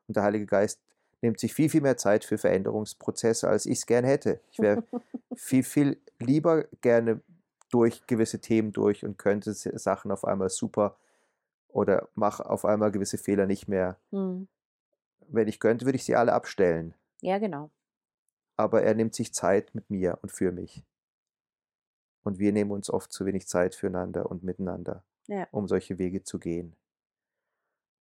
Und der Heilige Geist nimmt sich viel, viel mehr Zeit für Veränderungsprozesse, als ich's gern hätte. Ich wäre viel, viel lieber gerne durch gewisse Themen durch und könnte Sachen auf einmal super oder mache auf einmal gewisse Fehler nicht mehr. Mhm. Wenn ich könnte, würde ich sie alle abstellen. Ja, genau. Aber er nimmt sich Zeit mit mir und für mich. Und wir nehmen uns oft zu wenig Zeit füreinander und miteinander, Ja. um solche Wege zu gehen.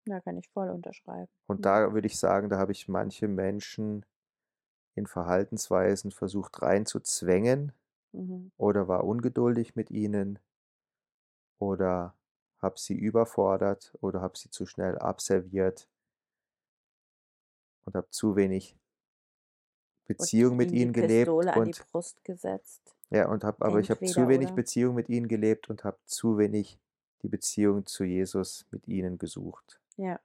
Ja, kann ich voll unterschreiben. Und Mhm. da würde ich sagen, da habe ich manche Menschen in Verhaltensweisen versucht reinzuzwängen Mhm. oder war ungeduldig mit ihnen oder habe sie überfordert oder habe sie zu schnell abserviert und habe zu wenig Beziehung mit ihnen gelebt Pistole an die und Brust gesetzt. ja, und habe aber ich habe zu wenig oder. Beziehung mit ihnen gelebt und habe zu wenig die Beziehung zu Jesus mit ihnen gesucht. Ja.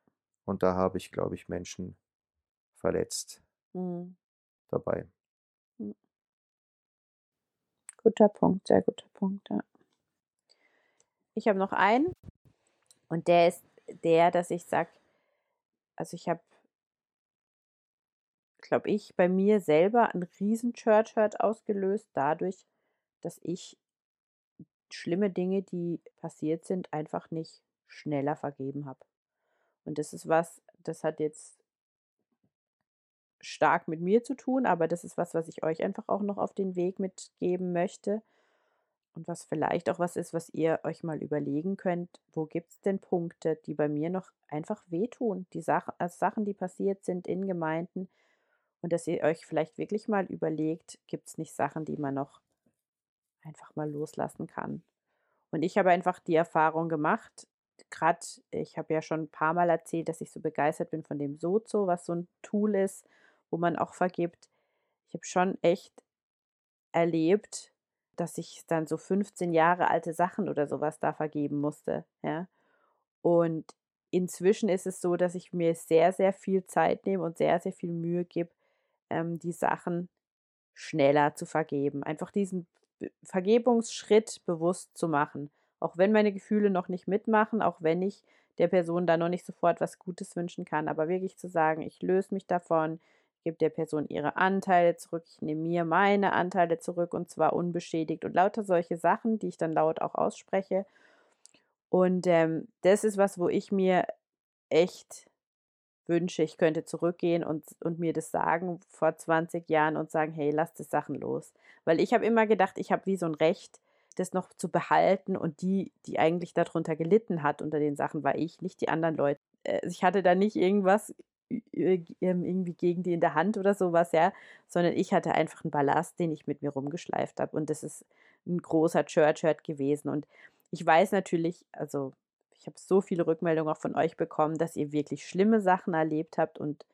Und da habe ich, glaube ich, Menschen verletzt Mhm. dabei. Mhm. Guter Punkt, sehr guter Punkt, ja. Ich habe noch einen und der ist der, dass ich sage also, ich habe glaube ich, bei mir selber 'n riesen Church Hurt ausgelöst dadurch, dass ich schlimme Dinge, die passiert sind, einfach nicht schneller vergeben habe. Und das ist was, das hat jetzt stark mit mir zu tun, aber das ist was, was ich euch einfach auch noch auf den Weg mitgeben möchte. Und was vielleicht auch was ist, was ihr euch mal überlegen könnt, wo gibt es denn Punkte, die bei mir noch einfach wehtun? Die Sach also Sachen, die passiert sind in Gemeinden und dass ihr euch vielleicht wirklich mal überlegt, gibt es nicht Sachen, die man noch einfach mal loslassen kann? Und ich habe einfach die Erfahrung gemacht, gerade, ich habe ja schon ein paar Mal erzählt, dass ich so begeistert bin von dem Sozo, was so ein Tool ist, wo man auch vergibt. Ich habe schon echt erlebt, dass ich dann so 15 Jahre alte Sachen oder sowas da vergeben musste, ja. Und inzwischen ist es so, dass ich mir sehr, sehr viel Zeit nehme und sehr, sehr viel Mühe gebe, ähm, die Sachen schneller zu vergeben. Einfach diesen Vergebungsschritt bewusst zu machen. Auch wenn meine Gefühle noch nicht mitmachen, auch wenn ich der Person da noch nicht sofort was Gutes wünschen kann, aber wirklich zu sagen, ich löse mich davon, gebe der Person ihre Anteile zurück, ich nehme mir meine Anteile zurück und zwar unbeschädigt und lauter solche Sachen, die ich dann laut auch ausspreche. Und ähm, das ist was, wo ich mir echt wünsche, ich könnte zurückgehen und, und mir das sagen vor 20 Jahren und sagen, hey, lass das Sachen los. Weil ich habe immer gedacht, ich habe wie so ein Recht, das noch zu behalten und die, die eigentlich darunter gelitten hat unter den Sachen, war ich, nicht die anderen Leute. Äh, ich hatte da nicht irgendwas irgendwie gegen die in der Hand oder sowas, ja, sondern ich hatte einfach einen Ballast, den ich mit mir rumgeschleift habe. Und das ist ein großer Church Hurt gewesen. Und ich weiß natürlich, also ich habe so viele Rückmeldungen auch von euch bekommen, dass ihr wirklich schlimme Sachen erlebt habt und,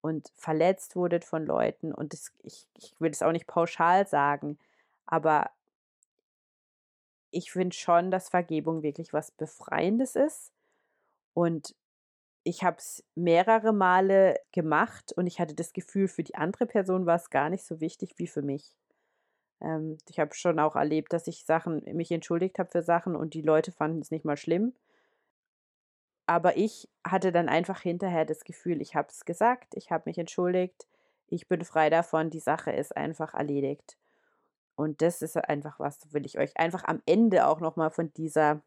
und verletzt wurdet von Leuten. Und das, ich, ich will es auch nicht pauschal sagen, aber ich finde schon, dass Vergebung wirklich was Befreiendes ist. Und ich habe es mehrere Male gemacht und ich hatte das Gefühl, für die andere Person war es gar nicht so wichtig wie für mich. Ähm, ich habe schon auch erlebt, dass ich Sachen, mich entschuldigt habe für Sachen und die Leute fanden es nicht mal schlimm. Aber ich hatte dann einfach hinterher das Gefühl, ich habe es gesagt, ich habe mich entschuldigt, ich bin frei davon, die Sache ist einfach erledigt. Und das ist einfach was, will ich euch einfach am Ende auch nochmal von dieser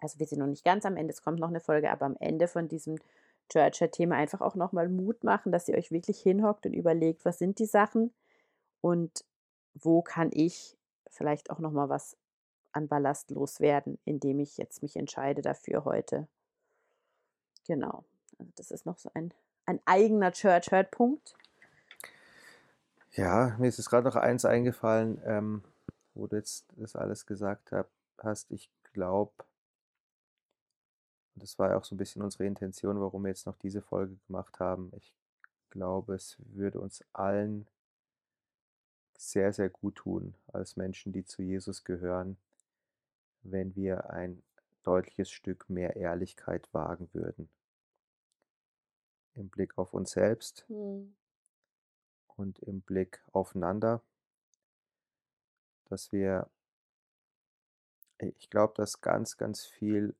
also wir sind noch nicht ganz am Ende, es kommt noch eine Folge, aber am Ende von diesem Churcher-Thema einfach auch nochmal Mut machen, dass ihr euch wirklich hinhockt und überlegt, was sind die Sachen und wo kann ich vielleicht auch nochmal was an Ballast loswerden, indem ich jetzt mich entscheide dafür heute. Genau. Also das ist noch so ein, ein eigener Church-Hurt-Punkt. Ja, mir ist gerade noch eins eingefallen, ähm, wo du jetzt das alles gesagt hast. Ich glaube, das war ja auch so ein bisschen unsere Intention, warum wir jetzt noch diese Folge gemacht haben. Ich glaube, es würde uns allen sehr, sehr gut tun, als Menschen, die zu Jesus gehören, wenn wir ein deutliches Stück mehr Ehrlichkeit wagen würden. Im Blick auf uns selbst mhm. und im Blick aufeinander, dass wir, ich glaube, dass ganz, ganz viel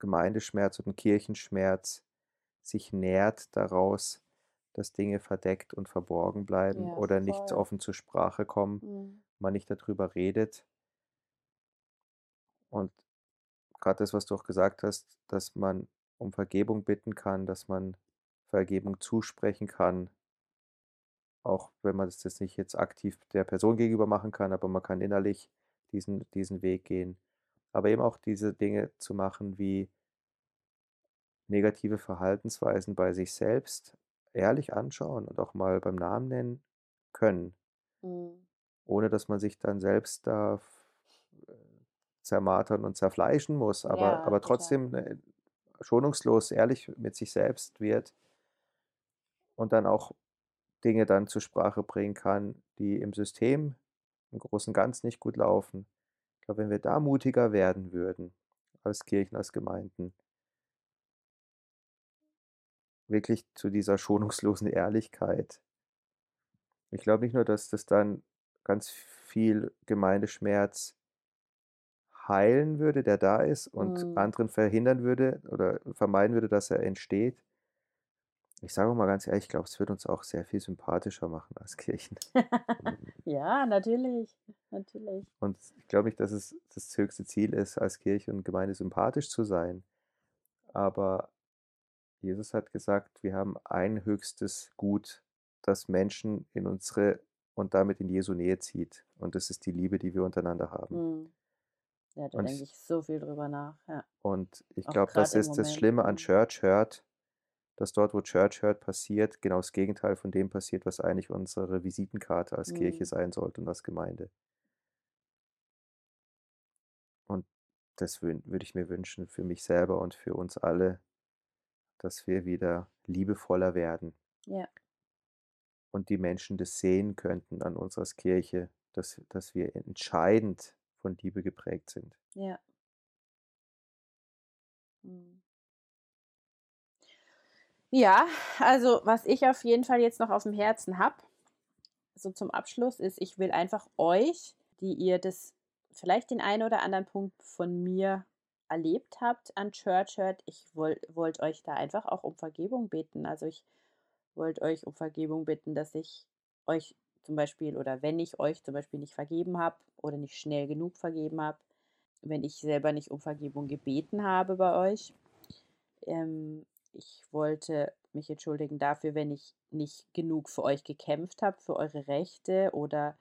Gemeindeschmerz und Kirchenschmerz sich nährt daraus, dass Dinge verdeckt und verborgen bleiben ja, oder voll. nicht offen zur Sprache kommen, mhm. man nicht darüber redet. Und gerade das, was du auch gesagt hast, dass man um Vergebung bitten kann, dass man Vergebung zusprechen kann, auch wenn man das jetzt nicht jetzt aktiv der Person gegenüber machen kann, aber man kann innerlich diesen, diesen Weg gehen aber eben auch diese Dinge zu machen wie negative Verhaltensweisen bei sich selbst ehrlich anschauen und auch mal beim Namen nennen können, mhm. ohne dass man sich dann selbst da äh, zermartern und zerfleischen muss, aber, ja, aber trotzdem total. schonungslos ehrlich mit sich selbst wird und dann auch Dinge dann zur Sprache bringen kann, die im System im Großen und Ganzen nicht gut laufen glaube, wenn wir da mutiger werden würden, als Kirchen, als Gemeinden, wirklich zu dieser schonungslosen Ehrlichkeit. Ich glaube nicht nur, dass das dann ganz viel Gemeindeschmerz heilen würde, der da ist und mhm. anderen verhindern würde oder vermeiden würde, dass er entsteht, ich sage mal ganz ehrlich, ich glaube, es wird uns auch sehr viel sympathischer machen als Kirchen. ja, natürlich, natürlich. Und ich glaube nicht, dass es das höchste Ziel ist, als Kirche und Gemeinde sympathisch zu sein. Aber Jesus hat gesagt, wir haben ein höchstes Gut, dass Menschen in unsere und damit in Jesu Nähe zieht. Und das ist die Liebe, die wir untereinander haben. Mhm. Ja, da Und denke ich so viel drüber nach, ja. und ich glaube, das ist das Schlimme an mhm. Church Hurt, dass dort, wo Church Hurt passiert, genau das Gegenteil von dem passiert, was eigentlich unsere Visitenkarte als Kirche Mhm. sein sollte und als Gemeinde. Und das würde ich mir wünschen für mich selber und für uns alle, dass wir wieder liebevoller werden Ja. und die Menschen das sehen könnten an uns als Kirche, dass dass wir entscheidend von Liebe geprägt sind. Ja. Mhm. Ja, also, was ich auf jeden Fall jetzt noch aufm Herzen habe, so zum Abschluss, ist, ich will einfach euch, die ihr das vielleicht den einen oder anderen Punkt von mir erlebt habt an Church Hurt, ich woll wollte euch da einfach auch um Vergebung bitten. Also, ich wollte euch um Vergebung bitten, dass ich euch zum Beispiel oder wenn ich euch zum Beispiel nicht vergeben habe oder nicht schnell genug vergeben habe, wenn ich selber nicht um Vergebung gebeten habe bei euch. Ähm, ich wollte mich entschuldigen dafür, wenn ich nicht genug für euch gekämpft habe, für eure Rechte oder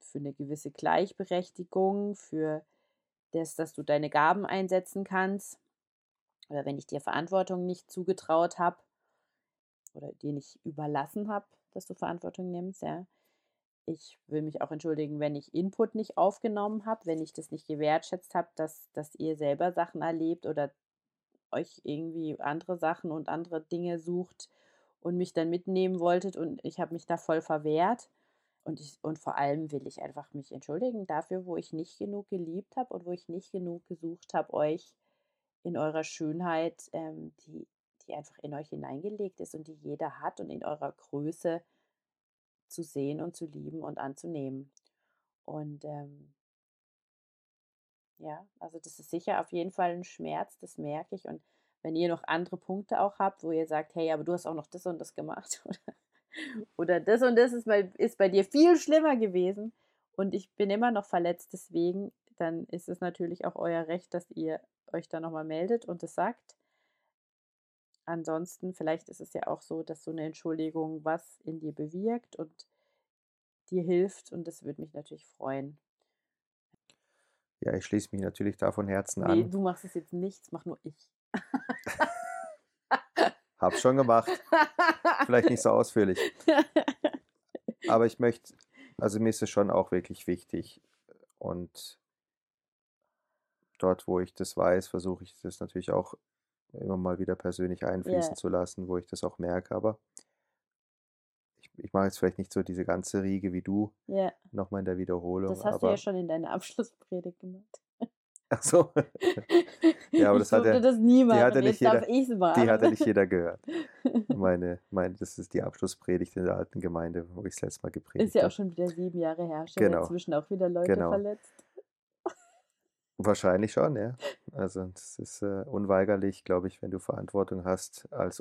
für 'ne gewisse Gleichberechtigung, für das, dass du deine Gaben einsetzen kannst. Oder wenn ich dir Verantwortung nicht zugetraut habe oder dir nicht überlassen habe, dass du Verantwortung nimmst, ja. Ich will mich auch entschuldigen, wenn ich Input nicht aufgenommen habe, wenn ich das nicht gewertschätzt habe, dass dass ihr selber Sachen erlebt oder euch irgendwie andere Sachen und andere Dinge sucht und mich dann mitnehmen wolltet und ich habe mich da voll verwehrt. Und ich und vor allem will ich einfach mich entschuldigen dafür, wo ich nicht genug geliebt habe und wo ich nicht genug gesucht habe, euch in eurer Schönheit, ähm, die die einfach in euch hineingelegt ist und die jeder hat und in eurer Größe zu sehen und zu lieben und anzunehmen. Und, ähm ja, also, das ist sicher auf jeden Fall 'n Schmerz, das merke ich. Und wenn ihr noch andere Punkte auch habt, wo ihr sagt: „Hey, aber du hast auch noch das und das gemacht“ oder oder „das und das ist bei ist bei dir viel schlimmer gewesen und ich bin immer noch verletzt deswegen“, dann ist es natürlich auch euer Recht, dass ihr euch da noch mal meldet und das sagt. Ansonsten vielleicht ist es ja auch so, dass so 'ne Entschuldigung was in dir bewirkt und dir hilft und das würde mich natürlich freuen. Ja, ich schließe mich natürlich da von Herzen Ne, an. du machst es jetzt nicht, das mache nur ich. Habe es schon gemacht. Vielleicht nicht so ausführlich. Aber ich möchte also, mir ist es schon auch wirklich wichtig und dort, wo ich das weiß, versuche ich das natürlich auch immer mal wieder persönlich einfließen Ja. zu lassen, wo ich das auch merke, aber ich ich mache jetzt vielleicht nicht so diese ganze Riege wie du, Ja. noch mal in der Wiederholung, Das hast du ja aber schon in deiner Abschlusspredigt gemacht. Ach so. Ja, aber Ich das hat durfte ja das nie die hat ja nicht jeder die hat ja nicht jeder gehört. Meine meine das ist die Abschlusspredigt in der alten Gemeinde, wo ich das letzte Mal Ist gepredigt ja auch habe. schon wieder 7 Jahre her. Genau. inzwischen auch wieder Leute Genau. verletzt? Wahrscheinlich schon, ja. Also, das ist, äh, unweigerlich, glaube ich, wenn du Verantwortung hast als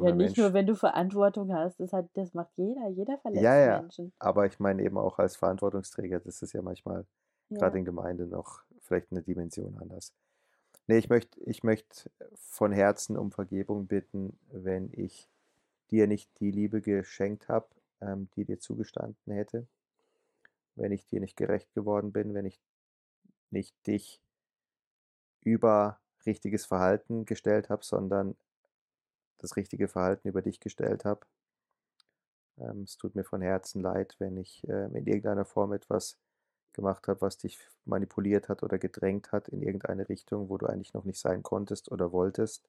Ja, unvollkommener nicht nur, Mensch. wenn du Verantwortung hast, das hat das macht jeder. Jeder verletzt Ja, ja, Menschen. aber ich meine eben auch als Verantwortungsträger, das ist ja manchmal Ja. in Gemeinde noch vielleicht 'ne Dimension anders. Ne, ich möchte ich möchte von Herzen um Vergebung bitten, wenn ich dir nicht die Liebe geschenkt habe, ähm, die dir zugestanden hätte. Wenn ich dir nicht gerecht geworden bin, wenn ich nicht dich über richtiges Verhalten gestellt habe, sondern das richtige Verhalten über dich gestellt habe. Ähm, es tut mir von Herzen leid, wenn ich, ähm, in irgendeiner Form etwas gemacht habe, was dich manipuliert hat oder gedrängt hat in irgendeine Richtung, wo du eigentlich noch nicht sein konntest oder wolltest.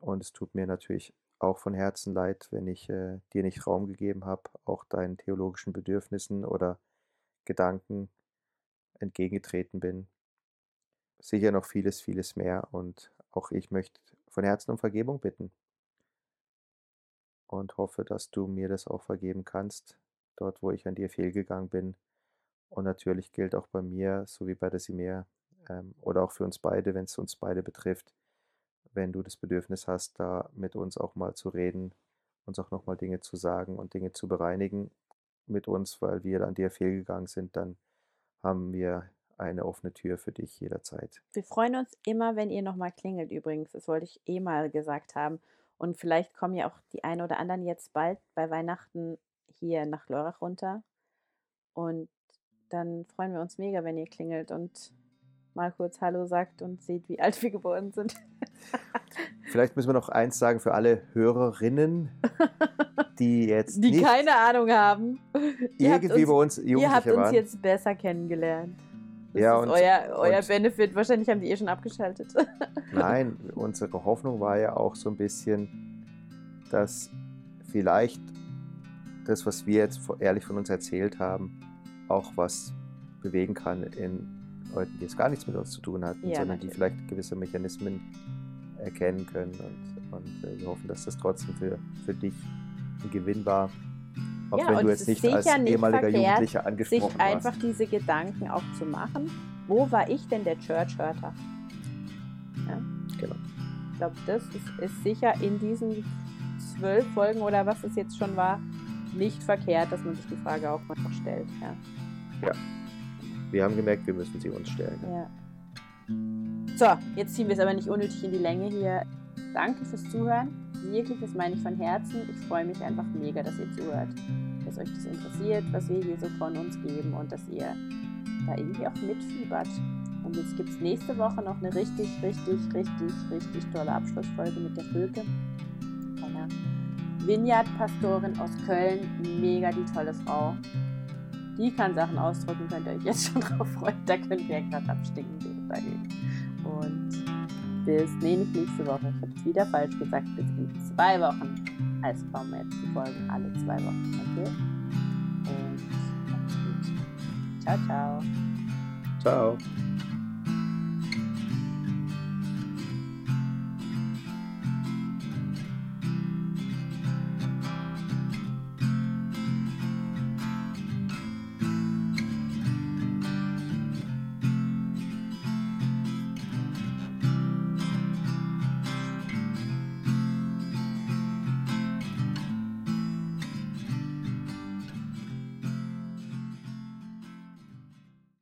Und es tut mir natürlich auch von Herzen leid, wenn ich, äh, dir nicht Raum gegeben habe, auch deinen theologischen Bedürfnissen oder Gedanken entgegengetreten bin. Sicher noch vieles, vieles mehr und auch ich möchte von Herzen um Vergebung bitten. Und hoffe, dass du mir das auch vergeben kannst, dort, wo ich an dir fehlgegangen bin. Und natürlich gilt auch bei mir, so wie bei der Simea, ähm, oder auch für uns beide, wenn's uns beide betrifft, wenn du das Bedürfnis hast, da mit uns auch mal zu reden, uns auch noch mal Dinge zu sagen und Dinge zu bereinigen mit uns, weil wir an dir fehlgegangen sind, dann haben wir eine offene Tür für dich jederzeit. Wir freuen uns immer, wenn ihr noch mal klingelt übrigens. Das wollte ich eh mal gesagt haben. Und vielleicht kommen ja auch die einen oder anderen jetzt bald bei Weihnachten hier nach Lörrach runter. Und dann freuen wir uns mega, wenn ihr klingelt und mal kurz Hallo sagt und seht, wie alt wir geworden sind. Vielleicht müssen wir noch eins sagen für alle Hörerinnen, die jetzt die keine Ahnung haben. Ihr habt irgendwie uns, bei uns ihr habt Jugendliche uns waren. jetzt besser kennengelernt. Das Ja, ist und- euer, euer und- Benefit. Wahrscheinlich haben die eh schon abgeschaltet. Nein, unsere Hoffnung war ja auch so ein bisschen, dass vielleicht das, was wir jetzt ehrlich von uns erzählt haben, auch was bewegen kann in Leuten, die jetzt gar nichts mit uns zu tun hatten, Ja, sondern die natürlich. vielleicht gewisse Mechanismen erkennen können. Und, und äh, wir hoffen, dass das trotzdem für, für dich ein Gewinn war. Auch Ja, wenn du jetzt nicht als nicht ehemaliger verkehrt, Jugendlicher angesprochen sich einfach warst. diese Gedanken auch zu machen. Wo war ich denn der Church-Hörter? Ja? Genau. Ich glaube, das ist, ist sicher in diesen zwölf Folgen oder was es jetzt schon war, nicht verkehrt, dass man sich die Frage auch mal stellt. Ja. Wir haben gemerkt, wir müssen sie uns stellen. Ja. So, jetzt ziehen wir es aber nicht unnötig in die Länge hier. Danke fürs Zuhören. Wirklich, das meine ich von Herzen. Ich freue mich einfach mega, dass ihr zuhört. Dass euch das interessiert, was wir hier so von uns geben und dass ihr da irgendwie auch mitfiebert. Und jetzt gibt es nächste Woche noch eine richtig, richtig, richtig, richtig tolle Abschlussfolge mit der Völke. Einer Vineyard-Pastorin aus Köln. Mega die tolle Frau. Die kann Sachen ausdrücken, könnt ihr euch jetzt schon drauf freuen. Da könnt ihr ja gerade abstinken dagegen. Und bis, nee, nicht nächste Woche. Ich habe es wieder falsch gesagt. Bis in zwei Wochen. Also kommen jetzt die Folgen alle zwei Wochen. Okay? Und macht's gut. Ciao, ciao. Ciao.